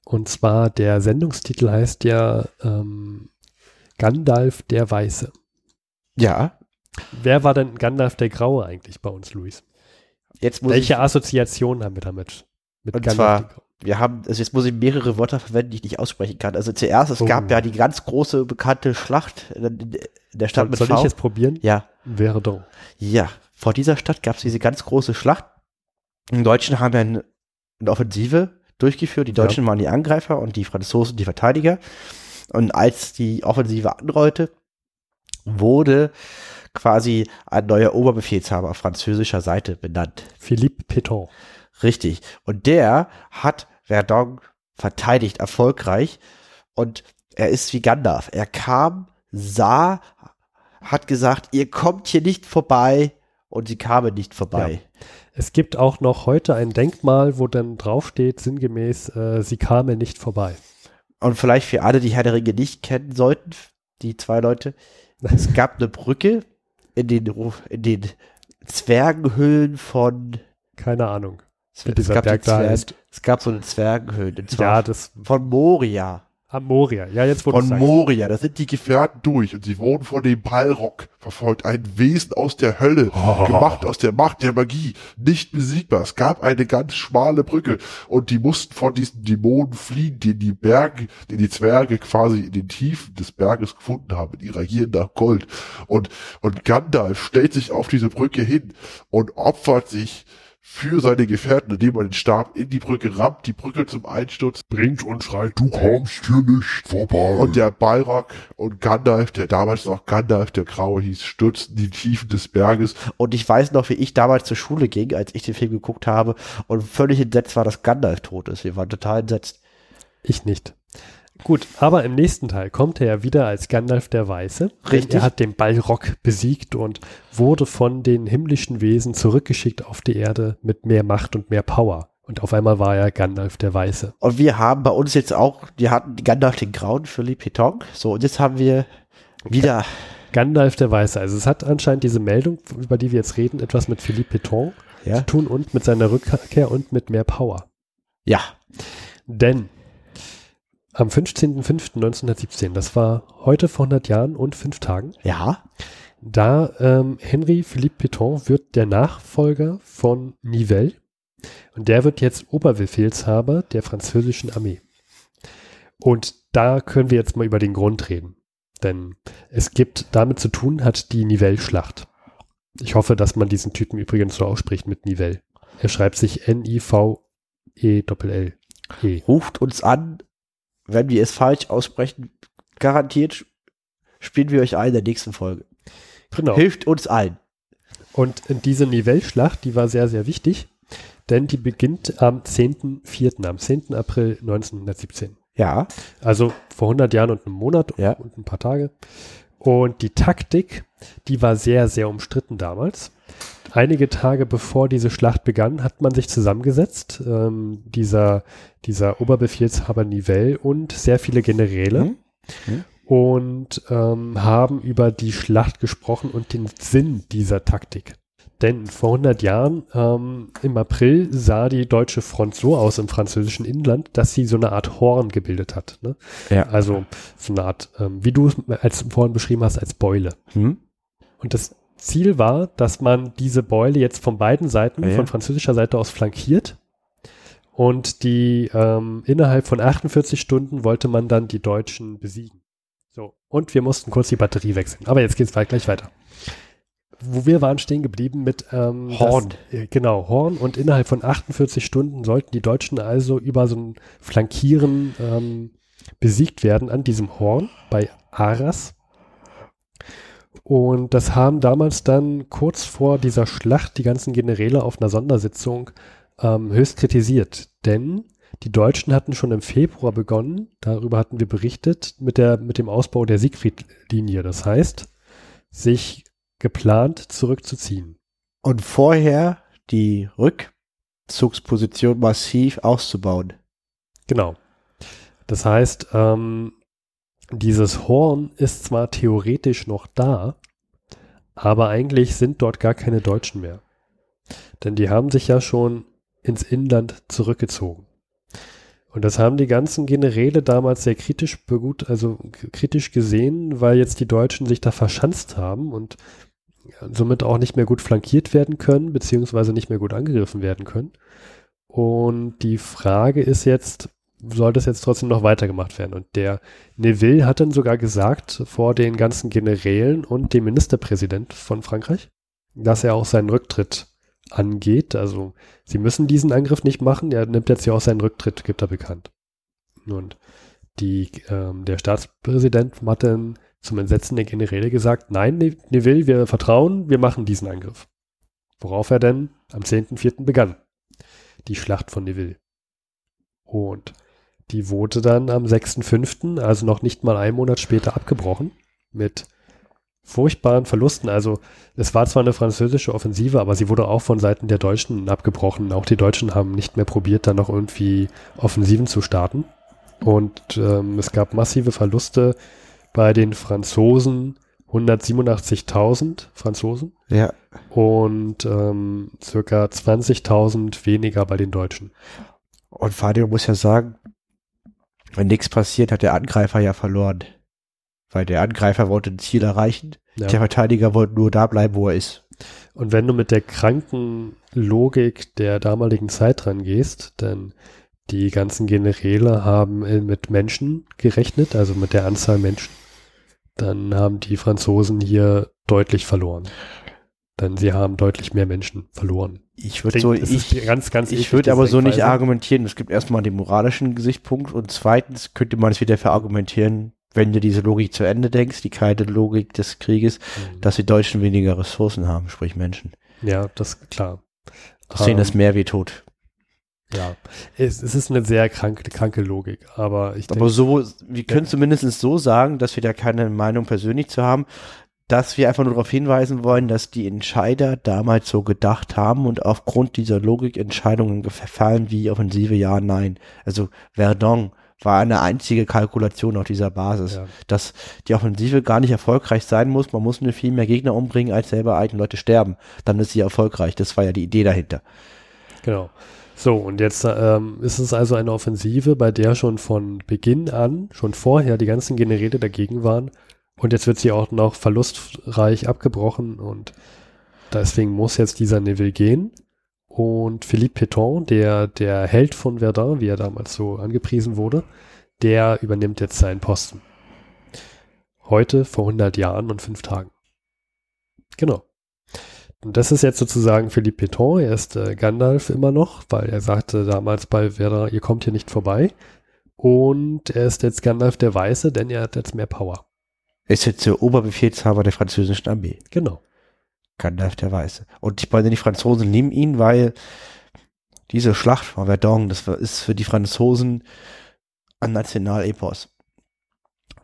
Und zwar der Sendungstitel heißt ja ähm, Gandalf der Weiße. ja. Wer war denn Gandalf der Graue eigentlich bei uns, Luis? Welche ich, Assoziation haben wir damit? Und zwar- wir haben, also jetzt muss ich mehrere Wörter verwenden, die ich nicht aussprechen kann. Also zuerst, es Oh. gab ja die ganz große bekannte Schlacht in der Stadt Soll, mit soll V. ich jetzt probieren? ja, Verdun. Ja, vor dieser Stadt gab es diese ganz große Schlacht. Die Deutschen haben ja eine, eine Offensive durchgeführt. Die Ja. Deutschen waren die Angreifer und die Franzosen die Verteidiger. Und als die Offensive anrollte, wurde quasi ein neuer Oberbefehlshaber auf französischer Seite benannt. Philippe Pétain. Richtig. Und der hat Verdun verteidigt, erfolgreich. Und er ist wie Gandalf. Er kam, sah, hat gesagt, ihr kommt hier nicht vorbei. Und sie kamen nicht vorbei. Es gibt auch noch heute ein Denkmal, wo dann draufsteht, sinngemäß, äh, sie kamen nicht vorbei. Und vielleicht für alle, die Herr der Ringe nicht kennen sollten, die zwei Leute, es gab eine Brücke in den, in den Zwergenhöhlen von Keine Ahnung, wie es gab, Berg da Zwerg- ist. es gab so eine Zwergenhöhlen, und Ja, das von Moria. Amoria. Ja, jetzt wurde Von es Moria, das sind die Gefährten durch und sie wurden von dem Balrog verfolgt. Ein Wesen aus der Hölle, gemacht aus der Macht der Magie, nicht besiegbar. Es gab eine ganz schmale Brücke und die mussten von diesen Dämonen fliehen, die in die Berge, die die Zwerge quasi in den Tiefen des Berges gefunden haben, in ihrer Gier nach Gold. Und, und Gandalf stellt sich auf diese Brücke hin und opfert sich für seine Gefährten, indem er den Stab in die Brücke rammt, die Brücke zum Einsturz bringt und schreit, du kommst hier nicht vorbei. Und der Balrog und Gandalf, der damals noch Gandalf der Graue hieß, stürzten die Tiefen des Berges. Und ich weiß noch, wie ich damals zur Schule ging, als ich den Film geguckt habe und völlig entsetzt war, dass Gandalf tot ist. Wir waren total entsetzt. Ich nicht. Gut, aber im nächsten Teil kommt er ja wieder als Gandalf der Weiße. Richtig. Er hat den Balrog besiegt und wurde von den himmlischen Wesen zurückgeschickt auf die Erde mit mehr Macht und mehr Power. Und auf einmal war er Gandalf der Weiße. Und wir haben bei uns jetzt auch, wir hatten Gandalf den Grauen für Petong. So, und jetzt haben wir wieder, Gandalf der Weiße. Also es hat anscheinend diese Meldung, über die wir jetzt reden, etwas mit Philippe Pétain ja, zu tun und mit seiner Rückkehr und mit mehr Power. ja, Denn am 15.05.1917, das war heute vor 100 Jahren und fünf Tagen, ja, da ähm, Henri Philippe Pétain wird der Nachfolger von Nivelle und der wird jetzt Oberbefehlshaber der französischen Armee. Und da können wir jetzt mal über den Grund reden. Denn es gibt damit zu tun, hat die Nivelle-Schlacht. Ich hoffe, dass man diesen Typen übrigens so ausspricht mit Nivelle. Er schreibt sich N-I-V-E-L-L. E. ruft uns an, wenn wir es falsch aussprechen. Garantiert spielen wir euch ein in der nächsten Folge. Genau. Hilft uns ein. Und diese Nivelle-Schlacht, die war sehr, sehr wichtig, denn die beginnt am 10.04., am 10. April 1917. Ja, Also vor 100 Jahren und einem Monat Ja. und ein paar Tage. Und die Taktik, die war sehr, sehr umstritten damals. Einige Tage bevor diese Schlacht begann, hat man sich zusammengesetzt, ähm, dieser, dieser Oberbefehlshaber Nivelle und sehr viele Generäle Mhm. Mhm. und ähm, haben über die Schlacht gesprochen und den Sinn dieser Taktik. Denn vor 100 Jahren, ähm, im April, sah die deutsche Front so aus im französischen Inland, dass sie so eine Art Horn gebildet hat. Ne? ja. Also so eine Art, ähm, wie du es als vorhin beschrieben hast, als Beule. Hm? Und das Ziel war, dass man diese Beule jetzt von beiden Seiten, Ja. von französischer Seite aus flankiert Und die ähm, innerhalb von 48 Stunden wollte man dann die Deutschen besiegen. So, und wir mussten kurz die Batterie wechseln. Aber jetzt geht's weit- gleich weiter. Wo wir waren stehen geblieben mit ähm, Horn. Das, äh, genau, Horn. Und innerhalb von 48 Stunden sollten die Deutschen also über so ein Flankieren ähm, besiegt werden an diesem Horn bei Arras. Und das haben damals dann kurz vor dieser Schlacht die ganzen Generäle auf einer Sondersitzung ähm, höchst kritisiert. Denn die Deutschen hatten schon im Februar begonnen, darüber hatten wir berichtet, mit, der, mit dem Ausbau der Siegfried-Linie. Das heißt, sich geplant zurückzuziehen. Und vorher die Rückzugsposition massiv auszubauen. Genau. Das heißt, ähm, dieses Horn ist zwar theoretisch noch da, aber eigentlich sind dort gar keine Deutschen mehr. Denn die haben sich ja schon ins Inland zurückgezogen. Und das haben die ganzen Generäle damals sehr kritisch begut, also kritisch gesehen, weil jetzt die Deutschen sich da verschanzt haben und somit auch nicht mehr gut flankiert werden können, beziehungsweise nicht mehr gut angegriffen werden können. Und die Frage ist jetzt, soll das jetzt trotzdem noch weitergemacht werden? Und der Neville hat dann sogar gesagt vor den ganzen Generälen und dem Ministerpräsident von Frankreich, dass er auch seinen Rücktritt angeht. Also sie müssen diesen Angriff nicht machen. Er nimmt jetzt ja auch seinen Rücktritt, gibt er bekannt. Und die, ähm, der Staatspräsident hat dann zum Entsetzen der Generäle gesagt, nein, Ne- Neville, wir vertrauen, wir machen diesen Angriff. Worauf er denn am 10.04. begann. Die Schlacht von Neville. Und die wurde dann am 6.05., also noch nicht mal einen Monat später, abgebrochen. Mit furchtbaren Verlusten. Also es war zwar eine französische Offensive, aber sie wurde auch von Seiten der Deutschen abgebrochen. Auch die Deutschen haben nicht mehr probiert, da noch irgendwie Offensiven zu starten. Und ähm, es gab massive Verluste bei den Franzosen. 187.000 Franzosen Ja. und ähm, circa 20.000 weniger bei den Deutschen. Und Fadio muss ja sagen, wenn nichts passiert, hat der Angreifer ja verloren. Weil der Angreifer wollte ein Ziel erreichen, Ja. der Verteidiger wollte nur da bleiben, wo er ist. Und wenn du mit der kranken Logik der damaligen Zeit rangehst, denn die ganzen Generäle haben äh, mit Menschen gerechnet, also mit der Anzahl Menschen, dann haben die Franzosen hier deutlich verloren. Denn sie haben deutlich mehr Menschen verloren. Ich würde so, ist ich, ganz, ganz ich würde aber so nicht argumentieren. Es gibt erstmal den moralischen Gesichtspunkt und zweitens könnte man es wieder verargumentieren, wenn du diese Logik zu Ende denkst, die kalte Logik des Krieges, Mhm. dass die Deutschen weniger Ressourcen haben, sprich Menschen. Ja, das ist klar. Deswegen Ähm, das mehr wie tot. Ja, es, es ist eine sehr kranke, kranke Logik, aber ich Aber denke, so, wir können zumindest so sagen, dass wir da keine Meinung persönlich zu haben, dass wir einfach nur darauf hinweisen wollen, dass die Entscheider damals so gedacht haben und aufgrund dieser Logik Entscheidungen gefallen wie Offensive ja, nein. Also Verdun war eine einzige Kalkulation auf dieser Basis, ja, dass die Offensive gar nicht erfolgreich sein muss, man muss nur viel mehr Gegner umbringen, als selber eigene Leute sterben. Dann ist sie erfolgreich. Das war ja die Idee dahinter. genau. So, und jetzt ähm, ist es also eine Offensive, bei der schon von Beginn an, schon vorher die ganzen Generäle dagegen waren und jetzt wird sie auch noch verlustreich abgebrochen und deswegen muss jetzt dieser Neville gehen und Philippe Pétain, der, der Held von Verdun, wie er damals so angepriesen wurde, der übernimmt jetzt seinen Posten. Heute vor 100 Jahren und fünf Tagen. Genau. Und das ist jetzt sozusagen Philippe Pétain. Er ist äh, Gandalf immer noch, weil er sagte damals bei Verdun, ihr kommt hier nicht vorbei. Und er ist jetzt Gandalf der Weiße, denn er hat jetzt mehr Power. Ist jetzt der Oberbefehlshaber der französischen Armee. Genau. Gandalf der Weiße. Und ich meine, die Franzosen lieben ihn, weil diese Schlacht von Verdun, das ist für die Franzosen ein Nationalepos.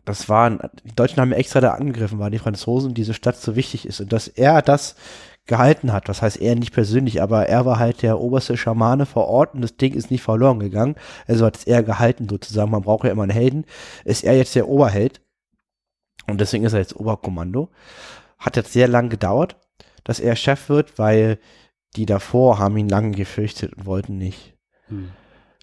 Das waren, die Deutschen haben extra da angegriffen, weil die Franzosen diese Stadt so wichtig ist. Und dass er das gehalten hat, das heißt er nicht persönlich, aber er war halt der oberste Schamane vor Ort und das Ding ist nicht verloren gegangen. Also hat es er gehalten sozusagen. Man braucht ja immer einen Helden. Ist er jetzt der Oberheld. Und deswegen ist er jetzt Oberkommando. Hat jetzt sehr lang gedauert dass er Chef wird, weil die davor haben ihn lange gefürchtet und wollten nicht, Hm.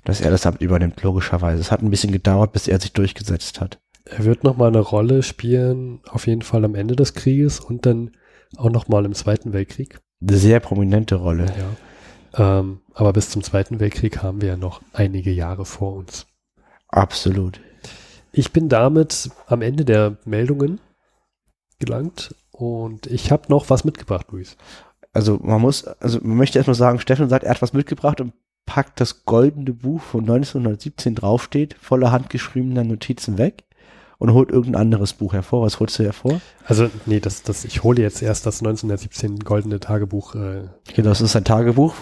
dass er das Amt übernimmt, logischerweise. Es hat ein bisschen gedauert, bis er sich durchgesetzt hat. Er wird nochmal eine Rolle spielen, auf jeden Fall am Ende des Krieges und dann auch nochmal im Zweiten Weltkrieg. Eine sehr prominente Rolle. Ja. Ähm, aber bis zum Zweiten Weltkrieg haben wir ja noch einige Jahre vor uns. Absolut. Ich bin damit am Ende der Meldungen gelangt und ich habe noch was mitgebracht, Luis. Also man muss, also man möchte erstmal sagen, Steffen sagt, er hat was mitgebracht und packt das goldene Buch von 1917 draufsteht, voller handgeschriebener Notizen weg und holt irgendein anderes Buch hervor. Was holst du hervor? Also, nee, das, das, ich hole jetzt erst das 1917 goldene Tagebuch. Äh, Genau, das ist ein Tagebuch.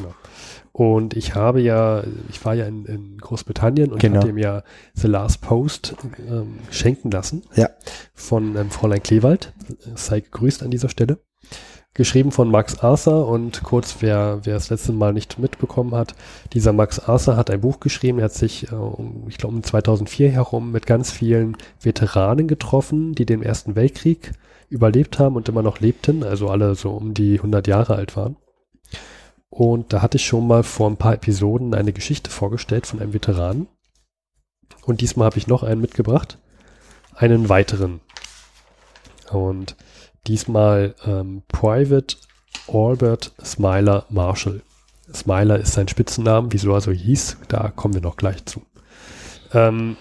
Und ich habe ja, ich war ja in, in Großbritannien und Genau. habe ihm ja The Last Post ähm, schenken lassen. Ja. Von ähm, Fräulein Klewald. Sei gegrüßt an dieser Stelle. Geschrieben von Max Arthur und kurz, wer, wer das letzte Mal nicht mitbekommen hat, dieser Max Arthur hat ein Buch geschrieben, er hat sich, äh, um, ich glaube, um 2004 herum mit ganz vielen Veteranen getroffen, die den Ersten Weltkrieg überlebt haben und immer noch lebten, also alle so um die 100 Jahre alt waren. Und da hatte ich schon mal vor ein paar Episoden eine Geschichte vorgestellt von einem Veteranen. Und diesmal habe ich noch einen mitgebracht, einen weiteren. Und diesmal ähm, Private Albert Smiler Marshall. Smiler ist sein Spitzennamen, wieso er so hieß, da kommen wir noch gleich zu. Ähm,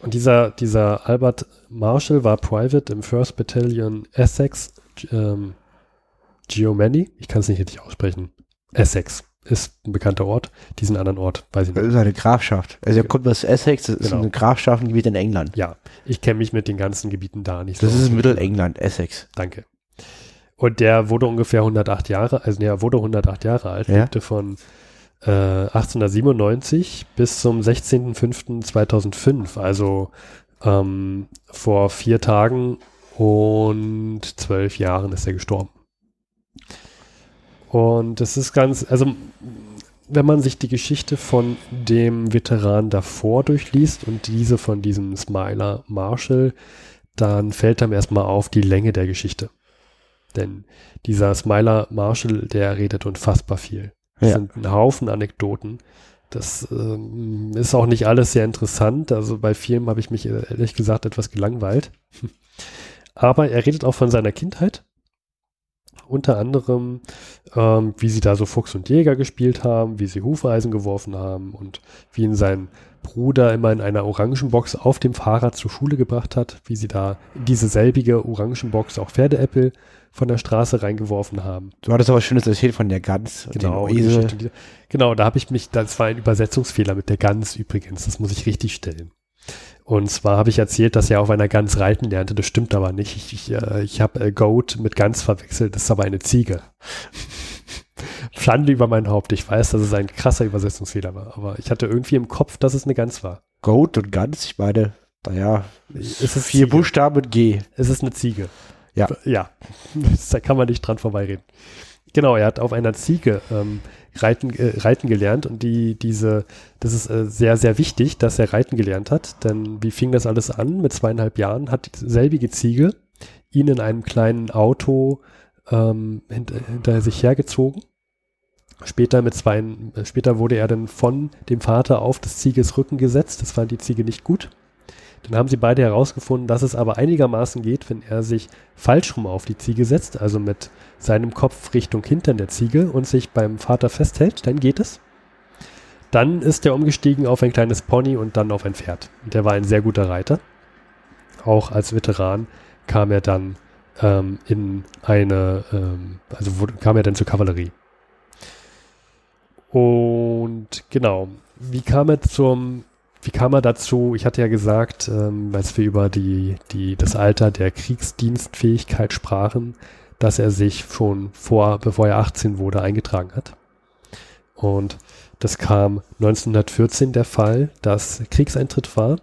und dieser, dieser Albert Marshall war Private im First Battalion Essex ähm, Geomani. Ich kann es nicht richtig aussprechen. Essex ist ein bekannter Ort. Diesen anderen Ort weiß ich Das nicht. ist eine Grafschaft. Also er kommt aus Essex, das ist Genau. ein Grafschaftengebiet in England. Ja, ich kenne mich mit den ganzen Gebieten da nicht Das so ist Mittelengland, Essex. Danke. Und der wurde ungefähr 108 Jahre, also nee, er wurde 108 Jahre alt, Ja. lebte von äh, 1897 bis zum 16.05.2005, also ähm, vor vier Tagen und zwölf Jahren ist er gestorben. Und das ist ganz, also wenn man sich die Geschichte von dem Veteran davor durchliest und diese von diesem Smiler Marshall, dann fällt einem erstmal auf die Länge der Geschichte. Denn dieser Smiler Marshall, der redet unfassbar viel. Das Ja. sind ein Haufen Anekdoten. Das ähm, ist auch nicht alles sehr interessant. Also bei vielen habe ich mich äh, ehrlich gesagt etwas gelangweilt. Aber er redet auch von seiner Kindheit. Unter anderem, ähm, wie sie da so Fuchs und Jäger gespielt haben, wie sie Hufeisen geworfen haben und wie ihn sein Bruder immer in einer Orangenbox auf dem Fahrrad zur Schule gebracht hat, wie sie da in diese selbige Orangenbox auch Pferdeäppel von der Straße reingeworfen haben. Du hattest aber schönes erzählt von der Gans Genau, genau, da habe ich mich, das war ein Übersetzungsfehler mit der Gans übrigens, das muss ich richtig stellen. Und zwar habe ich erzählt, dass er auf einer Gans reiten lernte, das stimmt aber nicht. Ich, ich, äh, ich habe äh, Goat mit Gans verwechselt, das ist aber eine Ziege. Schande über mein Haupt, ich weiß, dass es ein krasser Übersetzungsfehler war, aber ich hatte irgendwie im Kopf, dass es eine Gans war. Goat und Gans, ich meine, naja, Es ist vier Ziege. Buchstaben mit G. Es ist eine Ziege. Ja. Ja. da kann man nicht dran vorbeireden. Genau, er hat auf einer Ziege ähm, reiten, äh, reiten gelernt und die, diese, das ist äh, sehr, sehr wichtig, dass er reiten gelernt hat, denn wie fing das alles an? Mit zweieinhalb Jahren hat selbige Ziege ihn in einem kleinen Auto ähm, hint, hinter sich hergezogen. Später mit zwei, später wurde er dann von dem Vater auf des Zieges Rücken gesetzt. Das fand die Ziege nicht gut. Dann haben sie beide herausgefunden, dass es aber einigermaßen geht, wenn er sich falsch rum auf die Ziege setzt, also mit seinem Kopf Richtung Hintern der Ziege und sich beim Vater festhält, dann geht es. Dann ist er umgestiegen auf ein kleines Pony und dann auf ein Pferd. Der war ein sehr guter Reiter. Auch als Veteran kam er dann ähm, in eine, ähm, also wurde, kam er dann zur Kavallerie. Und genau, wie kam er zum, wie kam er dazu? Ich hatte ja gesagt, ähm, als wir über die, die, das Alter der Kriegsdienstfähigkeit sprachen, dass er sich schon vor, bevor er 18 wurde, eingetragen hat. Und das kam 1914 der Fall, dass Kriegseintritt war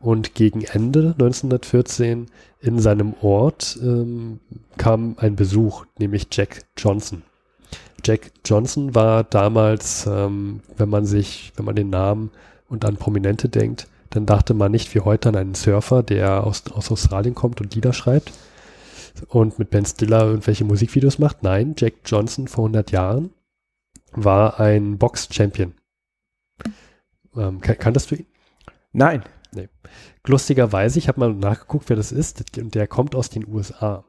und gegen Ende 1914 in seinem Ort ähm, kam ein Besuch, nämlich Jack Johnson. Jack Johnson war damals, ähm, wenn man sich, wenn man den Namen und an Prominente denkt, dann dachte man nicht wie heute an einen Surfer, der aus, aus Australien kommt und Lieder schreibt und mit Ben Stiller irgendwelche Musikvideos macht. Nein, Jack Johnson vor 100 Jahren war ein Box-Champion. Ähm, kan kanntest du ihn? Nein. Lustigerweise, ich habe mal nachgeguckt, wer das ist, und der kommt aus den USA.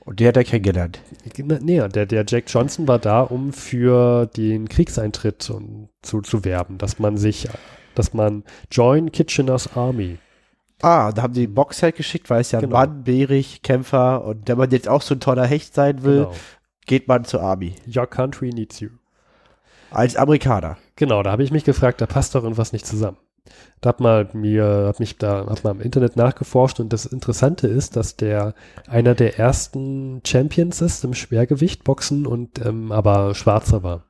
Und der hat er kennengelernt. Nee, der, der Jack Johnson war da, um für den Kriegseintritt zu, zu werben, dass man sich, dass man join Kitchener's Army. Ah, da haben die einen Boxheld geschickt, weil es ja ein Genau. Mann, bärig, Kämpfer und wenn man jetzt auch so ein toller Hecht sein will, Genau. geht man zur Army. Your country needs you. Als Amerikaner. Genau, da habe ich mich gefragt, da passt doch irgendwas nicht zusammen. Da hab mal mir, hab mich da, hab mal im Internet nachgeforscht und das Interessante ist, dass der einer der ersten Champions ist im Schwergewicht Boxen und ähm, aber Schwarzer war.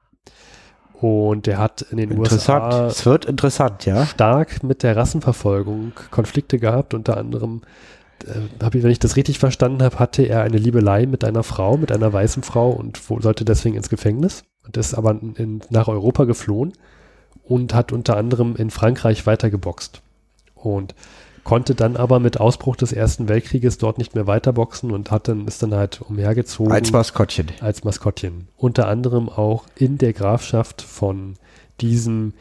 Und der hat in den Interessant. USA Es wird interessant, ja. stark mit der Rassenverfolgung Konflikte gehabt. Unter anderem, äh, hab ich, wenn ich das richtig verstanden habe, hatte er eine Liebelei mit einer Frau, mit einer weißen Frau und wo, sollte deswegen ins Gefängnis und ist aber in, nach Europa geflohen und hat unter anderem in Frankreich weitergeboxt und konnte dann aber mit Ausbruch des Ersten Weltkrieges dort nicht mehr weiterboxen und hat dann, ist dann halt umhergezogen Als Maskottchen. als Maskottchen. Unter anderem auch in der Grafschaft von diesem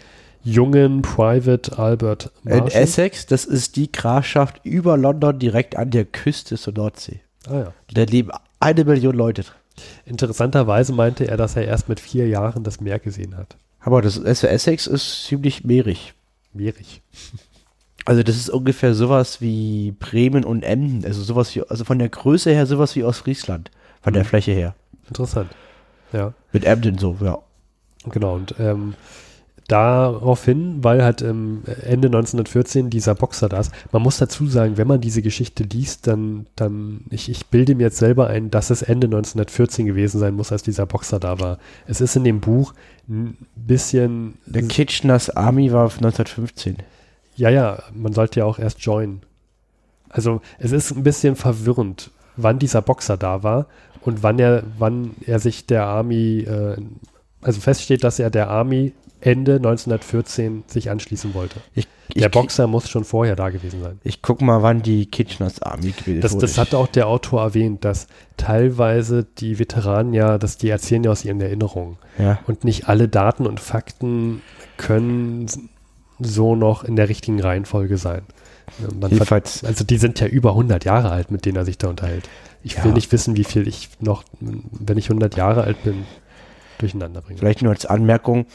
jungen Private Albert In Marshall. Essex, das ist die Grafschaft über London direkt an der Küste zur Nordsee. Ah, ja. Da leben eine Million Leute drin. Interessanterweise meinte er, dass er erst mit vier Jahren das Meer gesehen hat. Aber das Essex ist ziemlich meerig. Meerig. Also das ist ungefähr sowas wie Bremen und Emden. Also sowas wie, also von der Größe her sowas wie Ostfriesland. Von der Mhm. Fläche her. Interessant. Ja, Mit Emden so, ja. genau. Und ähm, daraufhin, weil halt ähm, Ende 1914 dieser Boxer da ist, man muss dazu sagen, wenn man diese Geschichte liest, dann, dann ich, ich bilde mir jetzt selber ein, dass es Ende 1914 gewesen sein muss, als dieser Boxer da war. Es ist in dem Buch ein bisschen Der Kitcheners Army war 1915. Ja, ja, man sollte ja auch erst joinen. Also es ist ein bisschen verwirrend, wann dieser Boxer da war und wann er, wann er sich der Army, äh, also feststeht, dass er der Army Ende 1914 sich anschließen wollte. Ich, Der ich, Boxer muss schon vorher da gewesen sein. Ich guck mal, wann die Kitcheners Army gebildet Das, wurde. das hat auch der Autor erwähnt, dass teilweise die Veteranen ja, dass die erzählen ja aus ihren Erinnerungen. ja. Und nicht alle Daten und Fakten können so noch in der richtigen Reihenfolge sein. Jedenfalls, also die sind ja über 100 Jahre alt, mit denen er sich da unterhält. Ich Ja. will nicht wissen, wie viel ich noch, wenn ich 100 Jahre alt bin, durcheinander bringe. vielleicht nur als Anmerkung,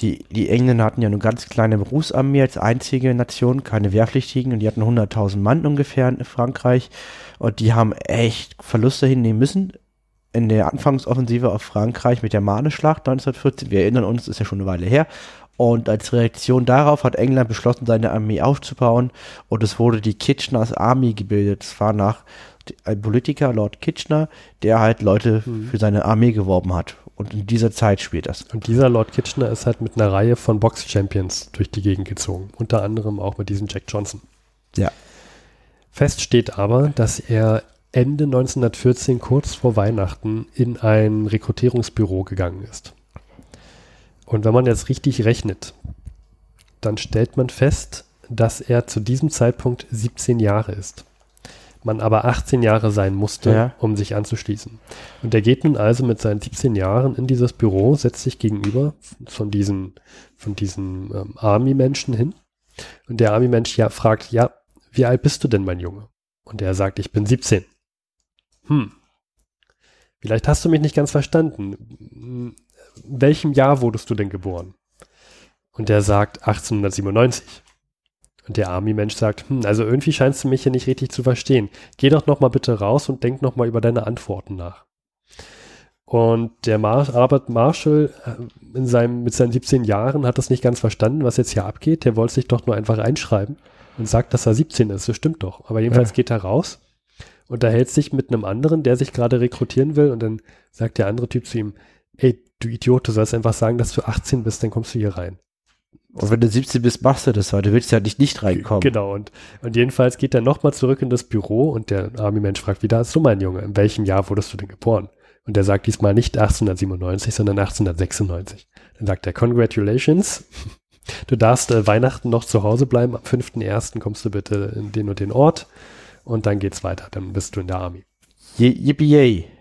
die, die Engländer hatten ja eine ganz kleine Berufsarmee als einzige Nation, keine Wehrpflichtigen, und die hatten 100.000 Mann ungefähr in Frankreich, und die haben echt Verluste hinnehmen müssen in der Anfangsoffensive auf Frankreich mit der Marne-Schlacht 1914. Wir erinnern uns, ist ja schon eine Weile her. Und als Reaktion darauf hat England beschlossen, seine Armee aufzubauen, und es wurde die Kitcheners Army gebildet. Es war nach ein Politiker, Lord Kitchener, der halt Leute Mhm. für seine Armee geworben hat. Und in dieser Zeit spielt das. Und dieser Lord Kitchener ist halt mit einer Reihe von Box-Champions durch die Gegend gezogen. Unter anderem auch mit diesem Jack Johnson. Ja. Fest steht aber, dass er Ende 1914, kurz vor Weihnachten, in ein Rekrutierungsbüro gegangen ist. Und wenn man jetzt richtig rechnet, dann stellt man fest, dass er zu diesem Zeitpunkt 17 Jahre ist. Man aber 18 Jahre sein musste, Ja. um sich anzuschließen. Und er geht nun also mit seinen 17 Jahren in dieses Büro, setzt sich gegenüber von diesen, von diesen ähm, Army-Menschen hin. Und der Army-Mensch ja, fragt, ja, wie alt bist du denn, mein Junge? Und er sagt, ich bin 17. Hm. Vielleicht hast du mich nicht ganz verstanden. In welchem Jahr wurdest du denn geboren? Und der sagt 1897. Und der Army-Mensch sagt, hm, also irgendwie scheinst du mich hier nicht richtig zu verstehen. Geh doch noch mal bitte raus und denk noch mal über deine Antworten nach. Und der Mar Albert Marshall äh, in seinem, mit seinen 17 Jahren hat das nicht ganz verstanden, was jetzt hier abgeht. Der wollte sich doch nur einfach einschreiben und sagt, dass er 17 ist. Das stimmt doch. Aber jedenfalls Ja. geht er raus, unterhält sich mit einem anderen, der sich gerade rekrutieren will. Und dann sagt der andere Typ zu ihm, ey, du Idiot, du sollst einfach sagen, dass du 18 bist, dann kommst du hier rein. Und wenn du 17 bist, machst du das, weil du willst ja nicht nicht reinkommen. Genau, und, und jedenfalls geht er nochmal zurück in das Büro und der Army-Mensch fragt wieder, so mein Junge, in welchem Jahr wurdest du denn geboren? Und er sagt diesmal nicht 1897, sondern 1896. Dann sagt er, congratulations, du darfst äh, Weihnachten noch zu Hause bleiben, am 5.1. kommst du bitte in den und den Ort und dann geht's weiter, dann bist du in der Army. Ja.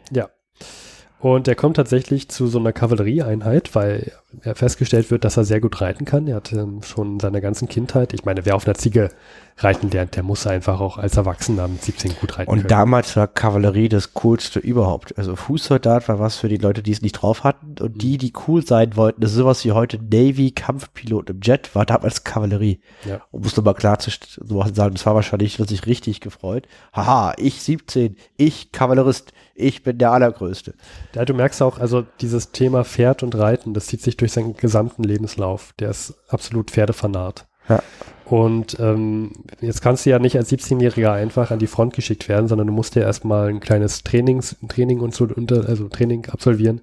Und er kommt tatsächlich zu so einer Kavallerieeinheit, weil er festgestellt wird, dass er sehr gut reiten kann. Er hat ähm, schon in seiner ganzen Kindheit, ich meine, wer auf einer Ziege reiten lernt, der muss einfach auch als Erwachsener mit 17 gut reiten Und können. damals war Kavallerie das coolste überhaupt. Also Fußsoldat war was für die Leute, die es nicht drauf hatten. Und Mhm. die, die cool sein wollten, das ist sowas wie heute Navy, Kampfpilot im Jet, war damals Kavallerie. Ja. Um es nochmal klar zu sagen, das war wahrscheinlich, wird sich richtig gefreut. Haha, ich 17, ich Kavallerist, ich bin der Allergrößte. Ja, du merkst auch, also dieses Thema Pferd und Reiten, das zieht sich durch seinen gesamten Lebenslauf. Der ist absolut Pferdefanat. Ja. Und ähm, jetzt kannst du ja nicht als 17-Jähriger einfach an die Front geschickt werden, sondern du musst ja erstmal ein kleines Trainings, Training und so, unter, also Training absolvieren.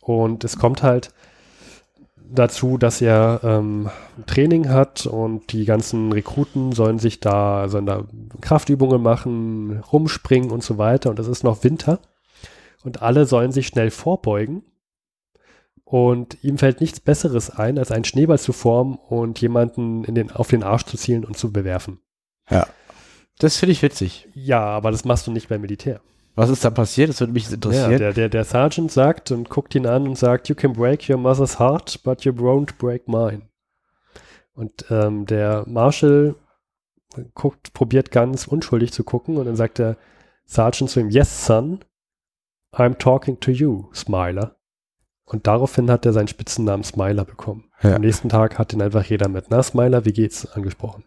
Und es kommt halt dazu, dass er ähm, Training hat und die ganzen Rekruten sollen sich da, sollen da Kraftübungen machen, rumspringen und so weiter. Und es ist noch Winter und alle sollen sich schnell vorbeugen. Und ihm fällt nichts Besseres ein, als einen Schneeball zu formen und jemanden in den, auf den Arsch zu zielen und zu bewerfen. Das finde ich witzig. Ja, aber das machst du nicht beim Militär. Was ist da passiert? Das würde mich Ja, interessieren. der, der, der Sergeant sagt und guckt ihn an und sagt, you can break your mother's heart, but you won't break mine. Und ähm, der Marshal guckt, probiert ganz unschuldig zu gucken und dann sagt der Sergeant zu ihm, yes, son, I'm talking to you, Smiler. Und daraufhin hat er seinen Spitzennamen Smiler bekommen. Ja. Am nächsten Tag hat ihn einfach jeder mit, na Smiler, wie geht's, angesprochen.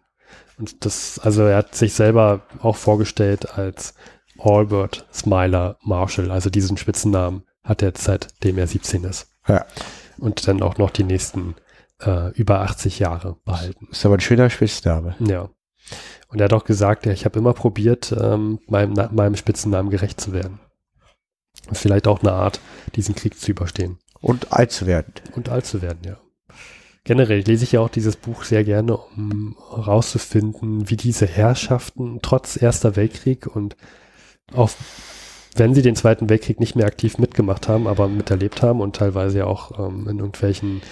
Und das, also er hat sich selber auch vorgestellt als Albert Smiler Marshall, also diesen Spitzennamen hat er seitdem er 17 ist. Ja. Und dann auch noch die nächsten äh, über 80 Jahre behalten. Ist aber ein schöner Spitzname. Ja. Und er hat auch gesagt, ja, ich habe immer probiert, ähm, meinem, meinem Spitzennamen gerecht zu werden. Vielleicht auch eine Art, diesen Krieg zu überstehen Und alt zu werden. und alt zu werden, ja. Generell lese ich ja auch dieses Buch sehr gerne, um herauszufinden, wie diese Herrschaften trotz Erster Weltkrieg und auch wenn sie den Zweiten Weltkrieg nicht mehr aktiv mitgemacht haben, aber miterlebt haben und teilweise ja auch ähm, in irgendwelchen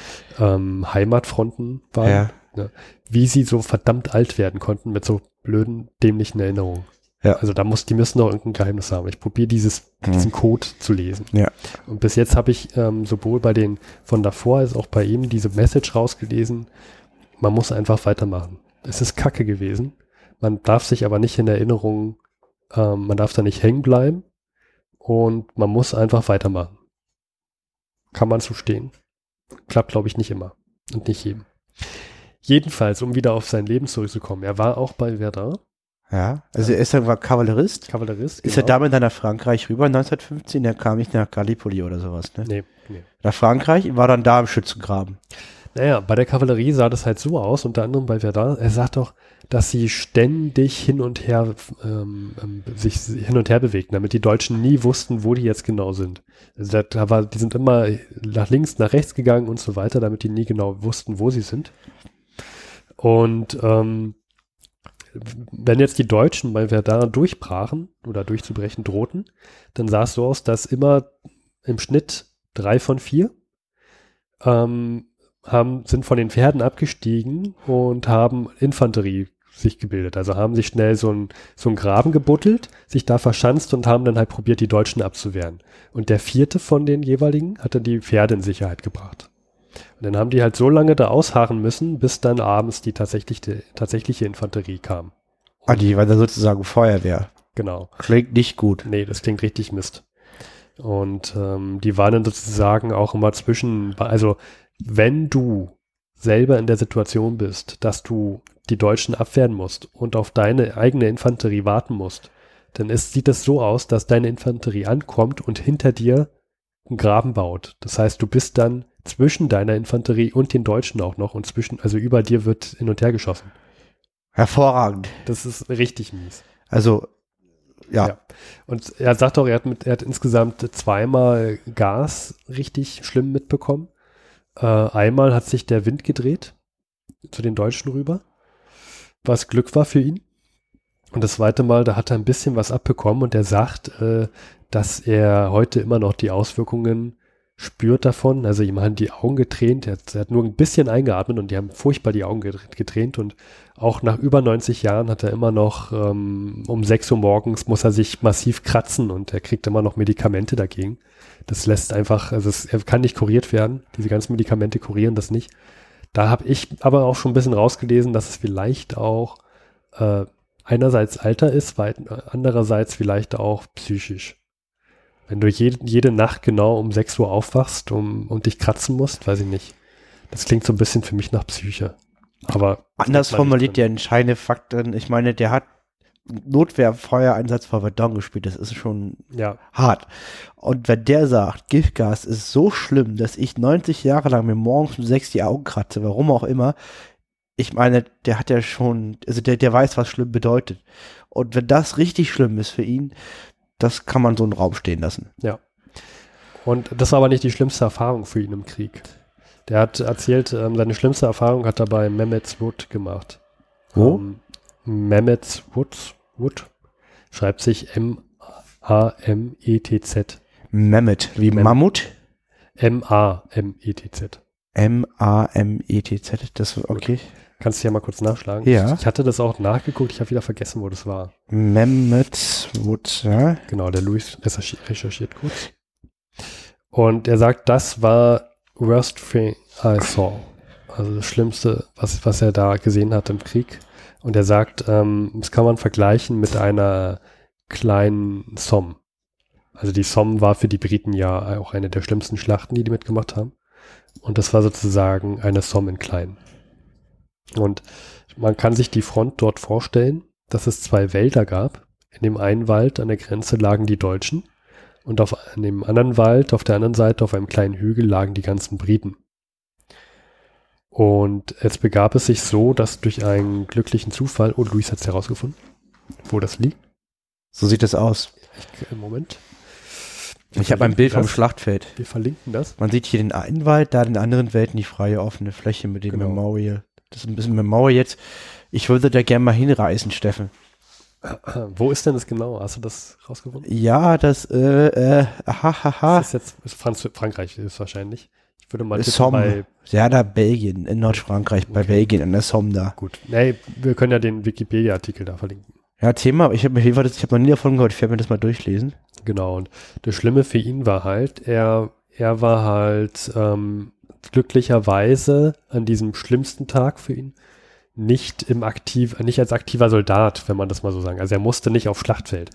ähm, Heimatfronten waren, Ja. wie sie so verdammt alt werden konnten mit so blöden, dämlichen Erinnerungen. Ja. Also da muss, die müssen doch irgendein Geheimnis haben. Ich probiere dieses, Mhm. diesen Code zu lesen. Ja. Und bis jetzt habe ich ähm, sowohl bei den von davor als auch bei ihm diese Message rausgelesen. Man muss einfach weitermachen. Es ist Kacke gewesen. Man darf sich aber nicht in Erinnerung, ähm, man darf da nicht hängen bleiben und man muss einfach weitermachen. Kann man so stehen. Klappt, glaube ich, nicht immer und nicht jedem. Jedenfalls, um wieder auf sein Leben zurückzukommen. Er war auch bei Verdun, Ja. Also er ist dann war Kavallerist. Kavallerist. Ist er damit dann nach Frankreich rüber 1915? Der kam nicht nach Gallipoli oder sowas, ne? Nee, nee. Nach Frankreich und war dann da im Schützengraben. Naja, bei der Kavallerie sah das halt so aus, unter anderem bei Verdun. Er sagt doch, dass sie ständig hin und her ähm, ähm, sich hin und her bewegten, damit die Deutschen nie wussten, wo die jetzt genau sind. Also da, war, die sind immer nach links, nach rechts gegangen und so weiter, damit die nie genau wussten, wo sie sind. Und ähm, wenn jetzt die Deutschen bei Verdun durchbrachen oder durchzubrechen drohten, dann sah es so aus, dass immer im Schnitt drei von vier ähm, haben, sind von den Pferden abgestiegen und haben Infanterie sich gebildet. Also haben sich schnell so ein so einen Graben gebuddelt, sich da verschanzt und haben dann halt probiert, die Deutschen abzuwehren. Und der vierte von den jeweiligen hat dann die Pferde in Sicherheit gebracht. Und dann haben die halt so lange da ausharren müssen, bis dann abends die tatsächliche, tatsächliche Infanterie kam. Ah, die war dann sozusagen Feuerwehr. Genau. Klingt nicht gut. Nee, das klingt richtig Mist. Und ähm, die waren dann sozusagen auch immer zwischen, also wenn du selber in der Situation bist, dass du die Deutschen abwehren musst und auf deine eigene Infanterie warten musst, dann ist, sieht es so aus, dass deine Infanterie ankommt und hinter dir einen Graben baut. Das heißt, du bist dann zwischen deiner Infanterie und den Deutschen auch noch und zwischen, also über dir wird hin und her geschossen. Hervorragend. Das ist richtig mies. Also, ja. Ja. Und er sagt auch, er hat, mit, er hat insgesamt zweimal Gas richtig schlimm mitbekommen. Äh, einmal hat sich der Wind gedreht zu den Deutschen rüber, was Glück war für ihn. Und das zweite Mal, da hat er ein bisschen was abbekommen und er sagt, äh, dass er heute immer noch die Auswirkungen spürt davon. Also ihm haben die Augen getränt. Er hat, er hat nur ein bisschen eingeatmet und die haben furchtbar die Augen get- getränt. Und auch nach über 90 Jahren hat er immer noch, ähm, um 6 Uhr morgens muss er sich massiv kratzen und er kriegt immer noch Medikamente dagegen. Das lässt einfach, also es, er kann nicht kuriert werden. Diese ganzen Medikamente kurieren das nicht. Da habe ich aber auch schon ein bisschen rausgelesen, dass es vielleicht auch äh, einerseits Alter ist, weit, andererseits vielleicht auch psychisch. Wenn du jede, jede Nacht genau um 6 Uhr aufwachst um, und dich kratzen musst, weiß ich nicht. Das klingt so ein bisschen für mich nach Psyche. Aber Anders formuliert der entscheidende Fakt drin. Ich meine, der hat Notwehrfeuereinsatz vor Verdun gespielt. Das ist schon. Ja, hart. Und wenn der sagt, Giftgas ist so schlimm, dass ich 90 Jahre lang mir morgens um sechs die Augen kratze, warum auch immer, ich meine, der hat ja schon, also der, der weiß, was schlimm bedeutet. Und wenn das richtig schlimm ist für ihn, das kann man so im Raum stehen lassen. Und das war aber nicht die schlimmste Erfahrung für ihn im Krieg. Der hat erzählt, ähm, seine schlimmste Erfahrung hat er bei Mehmet's Wood gemacht. Wo? Ähm, Mehmet's Wood, Wood schreibt sich M-A-M-E-T-Z. Mehmet, wie Mehmet. Mammut? M-A-M-E-T-Z. M-A-M-E-T-Z, das, okay. Kannst du ja mal kurz nachschlagen. Ja. Ich hatte das auch nachgeguckt, ich habe wieder vergessen, wo das war. Mehmet Wood, ja. Genau, der Luis recherchi- recherchiert kurz. Und er sagt, das war worst thing I saw. Also das Schlimmste, was, was er da gesehen hat im Krieg. Und er sagt, ähm, das kann man vergleichen mit einer kleinen Somme. Also die Somme war für die Briten ja auch eine der schlimmsten Schlachten, die die mitgemacht haben. Und das war sozusagen eine Somme in klein. Und man kann sich die Front dort vorstellen, dass es zwei Wälder gab. In dem einen Wald an der Grenze lagen die Deutschen und auf an dem anderen Wald, auf der anderen Seite, auf einem kleinen Hügel, lagen die ganzen Briten. Und jetzt begab es sich so, dass durch einen glücklichen Zufall, oh, Luis hat es herausgefunden, wo das liegt. So sieht es aus. Ich, im Moment. Ich habe ein Bild vom das. Schlachtfeld. Wir verlinken das. Man sieht hier den einen Wald, da den anderen Welten die freie offene Fläche mit dem Genau. Memorial. Das ist ein bisschen Memorial jetzt. Ich würde da gerne mal hinreisen, Steffen. Wo ist denn das genau? Hast du das rausgefunden? Ja, das, äh, äh, aha, haha. Das ist jetzt ist Franz Frankreich ist wahrscheinlich. Ich würde mal Somme. bei Ja, da Belgien, in Nordfrankreich, bei Okay. Belgien, an der Somme da. gut. Nee, wir können ja den Wikipedia-Artikel da verlinken. Ja, Thema, ich habe ich habe noch nie davon gehört, ich werde mir das mal durchlesen. Genau, und das Schlimme für ihn war halt, er, er war halt ähm, glücklicherweise an diesem schlimmsten Tag für ihn nicht im aktiv, nicht als aktiver Soldat, wenn man das mal so sagen. Also er musste nicht auf Schlachtfeld.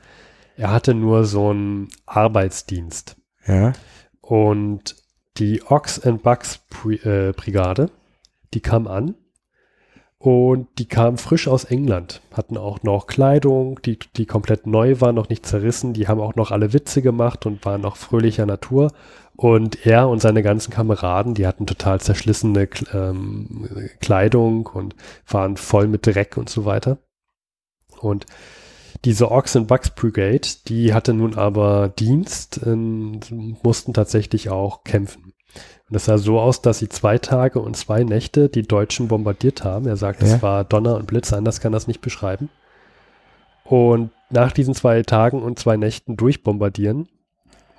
Er hatte nur so einen Arbeitsdienst. Ja. Und die Ox and Bucks äh, Brigade, die kam an und die kam frisch aus England, hatten auch noch Kleidung, die, die komplett neu war, noch nicht zerrissen, die haben auch noch alle Witze gemacht und waren noch fröhlicher Natur. Und er und seine ganzen Kameraden, die hatten total zerschlissene ähm, Kleidung und waren voll mit Dreck und so weiter. Und diese Ox and Bucks Brigade, die hatte nun aber Dienst, ähm, mussten tatsächlich auch kämpfen. Und es sah so aus, dass sie zwei Tage und zwei Nächte die Deutschen bombardiert haben. Er sagt, es Ja. war Donner und Blitz, anders kann das nicht beschreiben. Und nach diesen zwei Tagen und zwei Nächten durchbombardieren,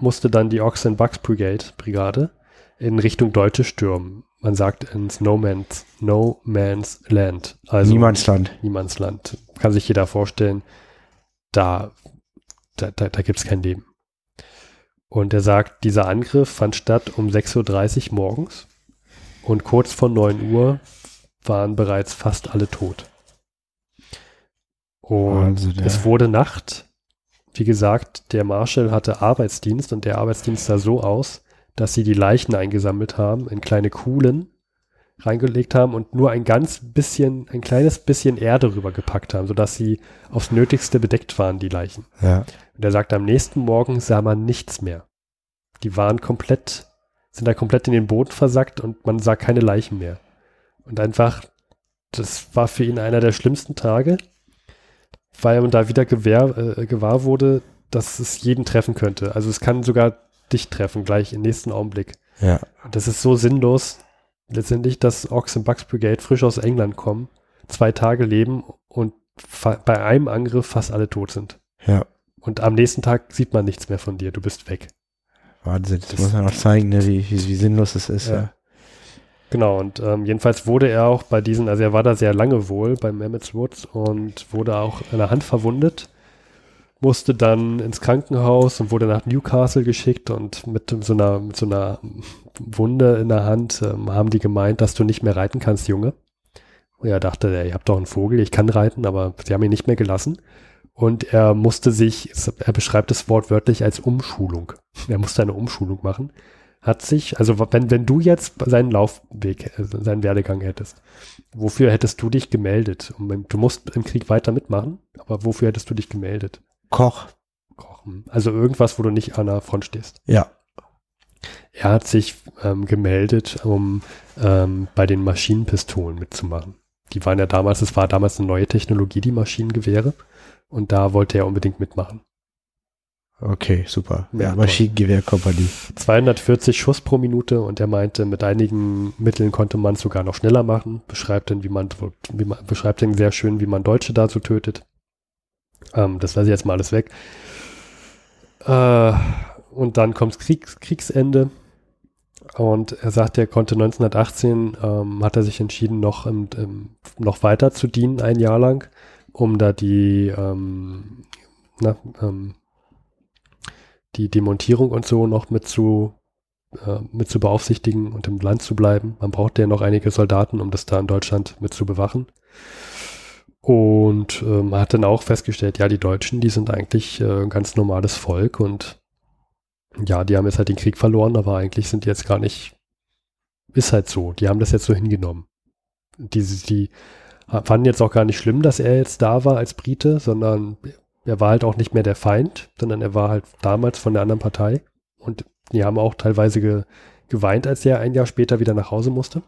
musste dann die Ox and Bucks Brigade, Brigade in Richtung Deutsche stürmen. Man sagt ins No Man's, no Man's Land. Also Niemandsland. Niemandsland. Kann sich jeder vorstellen, da, da, da, da gibt es kein Leben. Und er sagt, dieser Angriff fand statt um 6.30 Uhr morgens und kurz vor 9 Uhr waren bereits fast alle tot. Und Also es wurde Nacht. Wie gesagt, der Marshal hatte Arbeitsdienst und der Arbeitsdienst sah so aus, dass sie die Leichen eingesammelt haben, in kleine Kuhlen reingelegt haben und nur ein ganz bisschen, ein kleines bisschen Erde rübergepackt haben, sodass sie aufs Nötigste bedeckt waren, die Leichen. Ja. Und er sagt, am nächsten Morgen sah man nichts mehr. Die waren komplett, sind da komplett in den Boden versackt und man sah keine Leichen mehr. Und einfach, das war für ihn einer der schlimmsten Tage, weil man da wieder gewahr, äh, gewahr wurde, dass es jeden treffen könnte. Also es kann sogar dich treffen, gleich im nächsten Augenblick. Ja. Und das ist so sinnlos, letztendlich, dass Ox and Bucks Brigade frisch aus England kommen, zwei Tage leben und bei einem Angriff fast alle tot sind. Ja. Und am nächsten Tag sieht man nichts mehr von dir, du bist weg. Wahnsinn. Das, Das- muss man auch zeigen, ne, wie, wie, wie sinnlos es ist. Ja. Ja. Genau, und ähm, jedenfalls wurde er auch bei diesen, also er war da sehr lange wohl beim Emmett Woods und wurde auch an der Hand verwundet, musste dann ins Krankenhaus und wurde nach Newcastle geschickt und mit so einer, mit so einer Wunde in der Hand ähm, haben die gemeint, dass du nicht mehr reiten kannst, Junge. Und er dachte, ey, ihr habt doch einen Vogel, ich kann reiten, aber sie haben ihn nicht mehr gelassen. Und er musste sich, er beschreibt es wortwörtlich als Umschulung. Er musste eine Umschulung machen hat sich, also wenn, wenn du jetzt seinen Laufweg, äh, seinen Werdegang hättest, wofür hättest du dich gemeldet? Du musst im Krieg weiter mitmachen, aber wofür hättest du dich gemeldet? Koch. Kochen. Also irgendwas, wo du nicht an der Front stehst. Ja. Er hat sich ähm, gemeldet, um ähm, bei den Maschinenpistolen mitzumachen. Die waren ja damals, es war damals eine neue Technologie, die Maschinengewehre. Und da wollte er unbedingt mitmachen. Okay, super. Ja. Maschinengewehrkompanie. 240 Schuss pro Minute und er meinte, mit einigen Mitteln konnte man es sogar noch schneller machen. Beschreibt dann, wie man, wie man beschreibt dann sehr schön, wie man Deutsche da so tötet. Ähm, das lasse ich jetzt mal alles weg. Äh, und dann kommt Kriegs, Kriegsende. Und er sagt, er konnte 1918, ähm, hat er sich entschieden, noch, im, im, noch weiter zu dienen, ein Jahr lang, um da die, ähm, na, ähm, die Demontierung und so noch mit zu, äh, mit zu beaufsichtigen und im Land zu bleiben. Man brauchte ja noch einige Soldaten, um das da in Deutschland mit zu bewachen. Und ähm, man hat dann auch festgestellt, ja, die Deutschen, die sind eigentlich äh, ein ganz normales Volk und ja, die haben jetzt halt den Krieg verloren, aber eigentlich sind die jetzt gar nicht, ist halt so, die haben das jetzt so hingenommen. Die, die fanden jetzt auch gar nicht schlimm, dass er jetzt da war als Brite, sondern er war halt auch nicht mehr der Feind, sondern er war halt damals von der anderen Partei. Und die haben auch teilweise ge, geweint, als er ein Jahr später wieder nach Hause musste.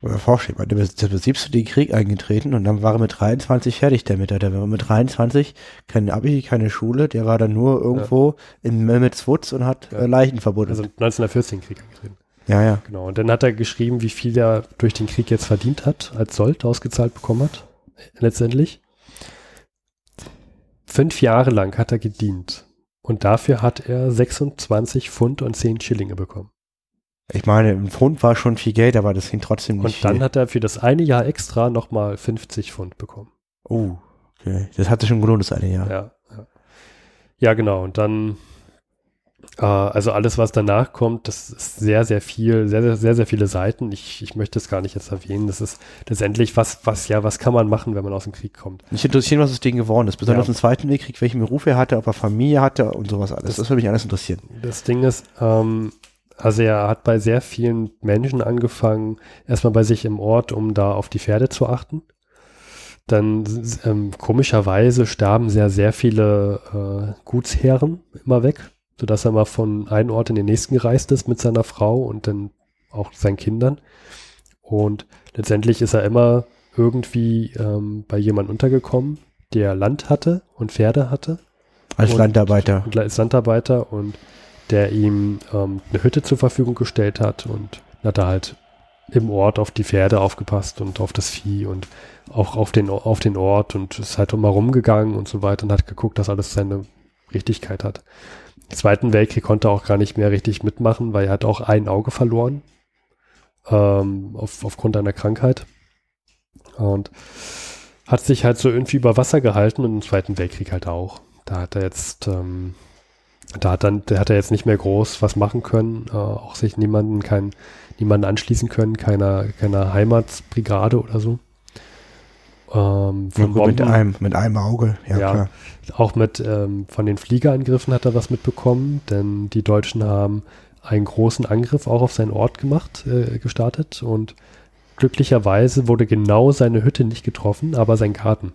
Oder vorstellen, der ist im 17. den Krieg eingetreten und dann war er mit 23 fertig damit. Der war mit 23 kein Abi, keine Schule, der war dann nur irgendwo in Melmitz Woods und hat Ja. äh, Leichen verbunden. Also 1914 Krieg angetreten. ja, ja. Genau. Und dann hat er geschrieben, wie viel er durch den Krieg jetzt verdient hat, als Sold ausgezahlt bekommen hat. Letztendlich. Fünf Jahre lang hat er gedient. Und dafür hat er 26 Pfund und 10 Schillinge bekommen. Ich meine, ein Pfund war schon viel Geld, aber das ging trotzdem nicht Und dann viel. hat er für das eine Jahr extra nochmal 50 Pfund bekommen. oh, okay. Das hat sich schon gelohnt, das eine Jahr. Ja, ja. ja genau. Und dann, also alles, was danach kommt, das ist sehr, sehr viel, sehr, sehr, sehr, sehr viele Seiten. Ich, ich möchte es gar nicht jetzt erwähnen. Das ist letztendlich, was, was, ja, was kann man machen, wenn man aus dem Krieg kommt? Mich interessiert, was aus Ding geworden ist. Besonders Ja. im Zweiten Weltkrieg, welchen Beruf er hatte, ob er Familie hatte und sowas alles. Das- Das, würde mich alles interessieren. Das Ding ist, ähm, also er hat bei sehr vielen Menschen angefangen, erstmal bei sich im Ort, um da auf die Pferde zu achten. Dann ähm, komischerweise starben sehr, sehr viele äh, Gutsherren immer weg, sodass er mal von einem Ort in den nächsten gereist ist mit seiner Frau und dann auch seinen Kindern. Und letztendlich ist er immer irgendwie ähm, bei jemandem untergekommen, der Land hatte und Pferde hatte Als Und- Landarbeiter. und als Landarbeiter und der ihm ähm, eine Hütte zur Verfügung gestellt hat und hat er halt im Ort auf die Pferde aufgepasst und auf das Vieh und auch auf den, auf den Ort und ist halt immer rumgegangen und so weiter und hat geguckt, dass alles seine Richtigkeit hat. Zweiten Weltkrieg konnte er auch gar nicht mehr richtig mitmachen, weil er hat auch ein Auge verloren ähm, auf, aufgrund einer Krankheit und hat sich halt so irgendwie über Wasser gehalten und im Zweiten Weltkrieg halt auch. Da hat er jetzt, ähm, da hat dann, hat er jetzt nicht mehr groß was machen können, äh, auch sich niemanden, kein, niemanden anschließen können, keiner, keiner Heimatsbrigade oder so. Ähm, von Nur mit Bomben- einem, mit einem Auge, ja, Ja. klar. auch mit ähm, von den Fliegerangriffen hat er was mitbekommen, denn die Deutschen haben einen großen Angriff auch auf seinen Ort gemacht, äh, gestartet und glücklicherweise wurde genau seine Hütte nicht getroffen, aber sein Garten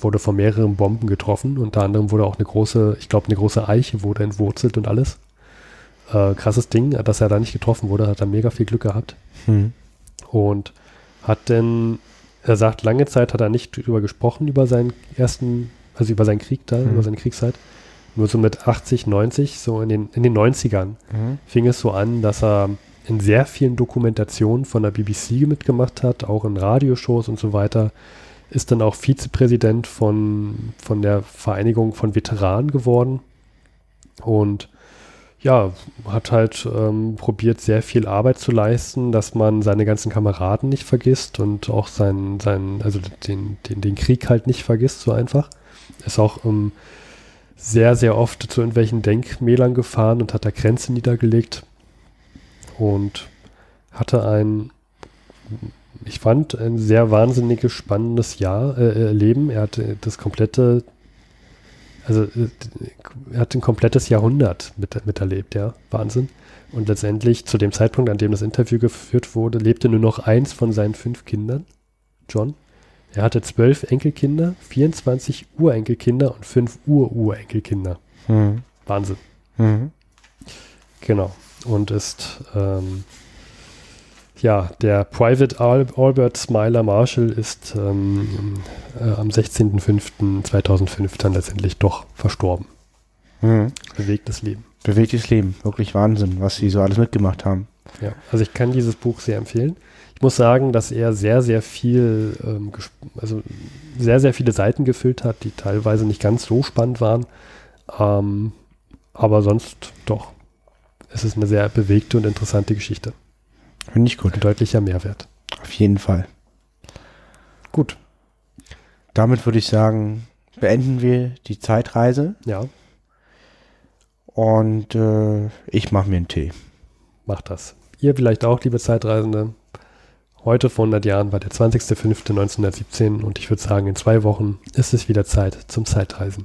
wurde von mehreren Bomben getroffen. Unter anderem wurde auch eine große, ich glaube, eine große Eiche wurde entwurzelt und alles. Äh, krasses Ding, dass er da nicht getroffen wurde, hat er mega viel Glück gehabt Hm. und hat denn, er sagt, lange Zeit hat er nicht drüber gesprochen, über seinen ersten, also über seinen Krieg da, Mhm. über seine Kriegszeit. Nur so mit 80, 90, so in den, in den 90ern Mhm. fing es so an, dass er in sehr vielen Dokumentationen von der BBC mitgemacht hat, auch in Radioshows und so weiter. Ist dann auch Vizepräsident von, von der Vereinigung von Veteranen geworden. Und ja, hat halt ähm, probiert, sehr viel Arbeit zu leisten, dass man seine ganzen Kameraden nicht vergisst und auch seinen, seinen also den, den, den Krieg halt nicht vergisst, so einfach. Ist auch ähm, sehr, sehr oft zu irgendwelchen Denkmälern gefahren und hat da Grenzen niedergelegt und hatte ein, ich fand, ein sehr wahnsinniges, spannendes Jahr, äh, Leben. Er hatte das komplette also äh, er hat ein komplettes Jahrhundert mit, miterlebt, ja. Wahnsinn. Und letztendlich zu dem Zeitpunkt, an dem das Interview geführt wurde, lebte nur noch eins von seinen fünf Kindern, John. Er hatte zwölf Enkelkinder, 24 Urenkelkinder und fünf Ururenkelkinder. Mhm. Wahnsinn. Mhm. Genau. Und ist ähm, ja, der Private Al Albert Smiler Marshall ist ähm, äh, am 16.05.2005 dann letztendlich doch verstorben. Mhm. Bewegtes Leben. Bewegtes Leben. Wirklich Wahnsinn, was sie so alles mitgemacht haben. Ja, also ich kann dieses Buch sehr empfehlen. Ich muss sagen, dass er sehr, sehr viel, ähm, also sehr, sehr viele Seiten gefüllt hat, die teilweise nicht ganz so spannend waren. Ähm, aber sonst doch. Es ist eine sehr bewegte und interessante Geschichte. Finde ich gut. Ein deutlicher Mehrwert. Auf jeden Fall. Gut. Damit würde ich sagen, beenden wir die Zeitreise Ja, und äh, ich mache mir einen Tee. macht das. Ihr vielleicht auch, liebe Zeitreisende. Heute vor 100 Jahren war der 20.05.1917 und ich würde sagen, in zwei Wochen ist es wieder Zeit zum Zeitreisen.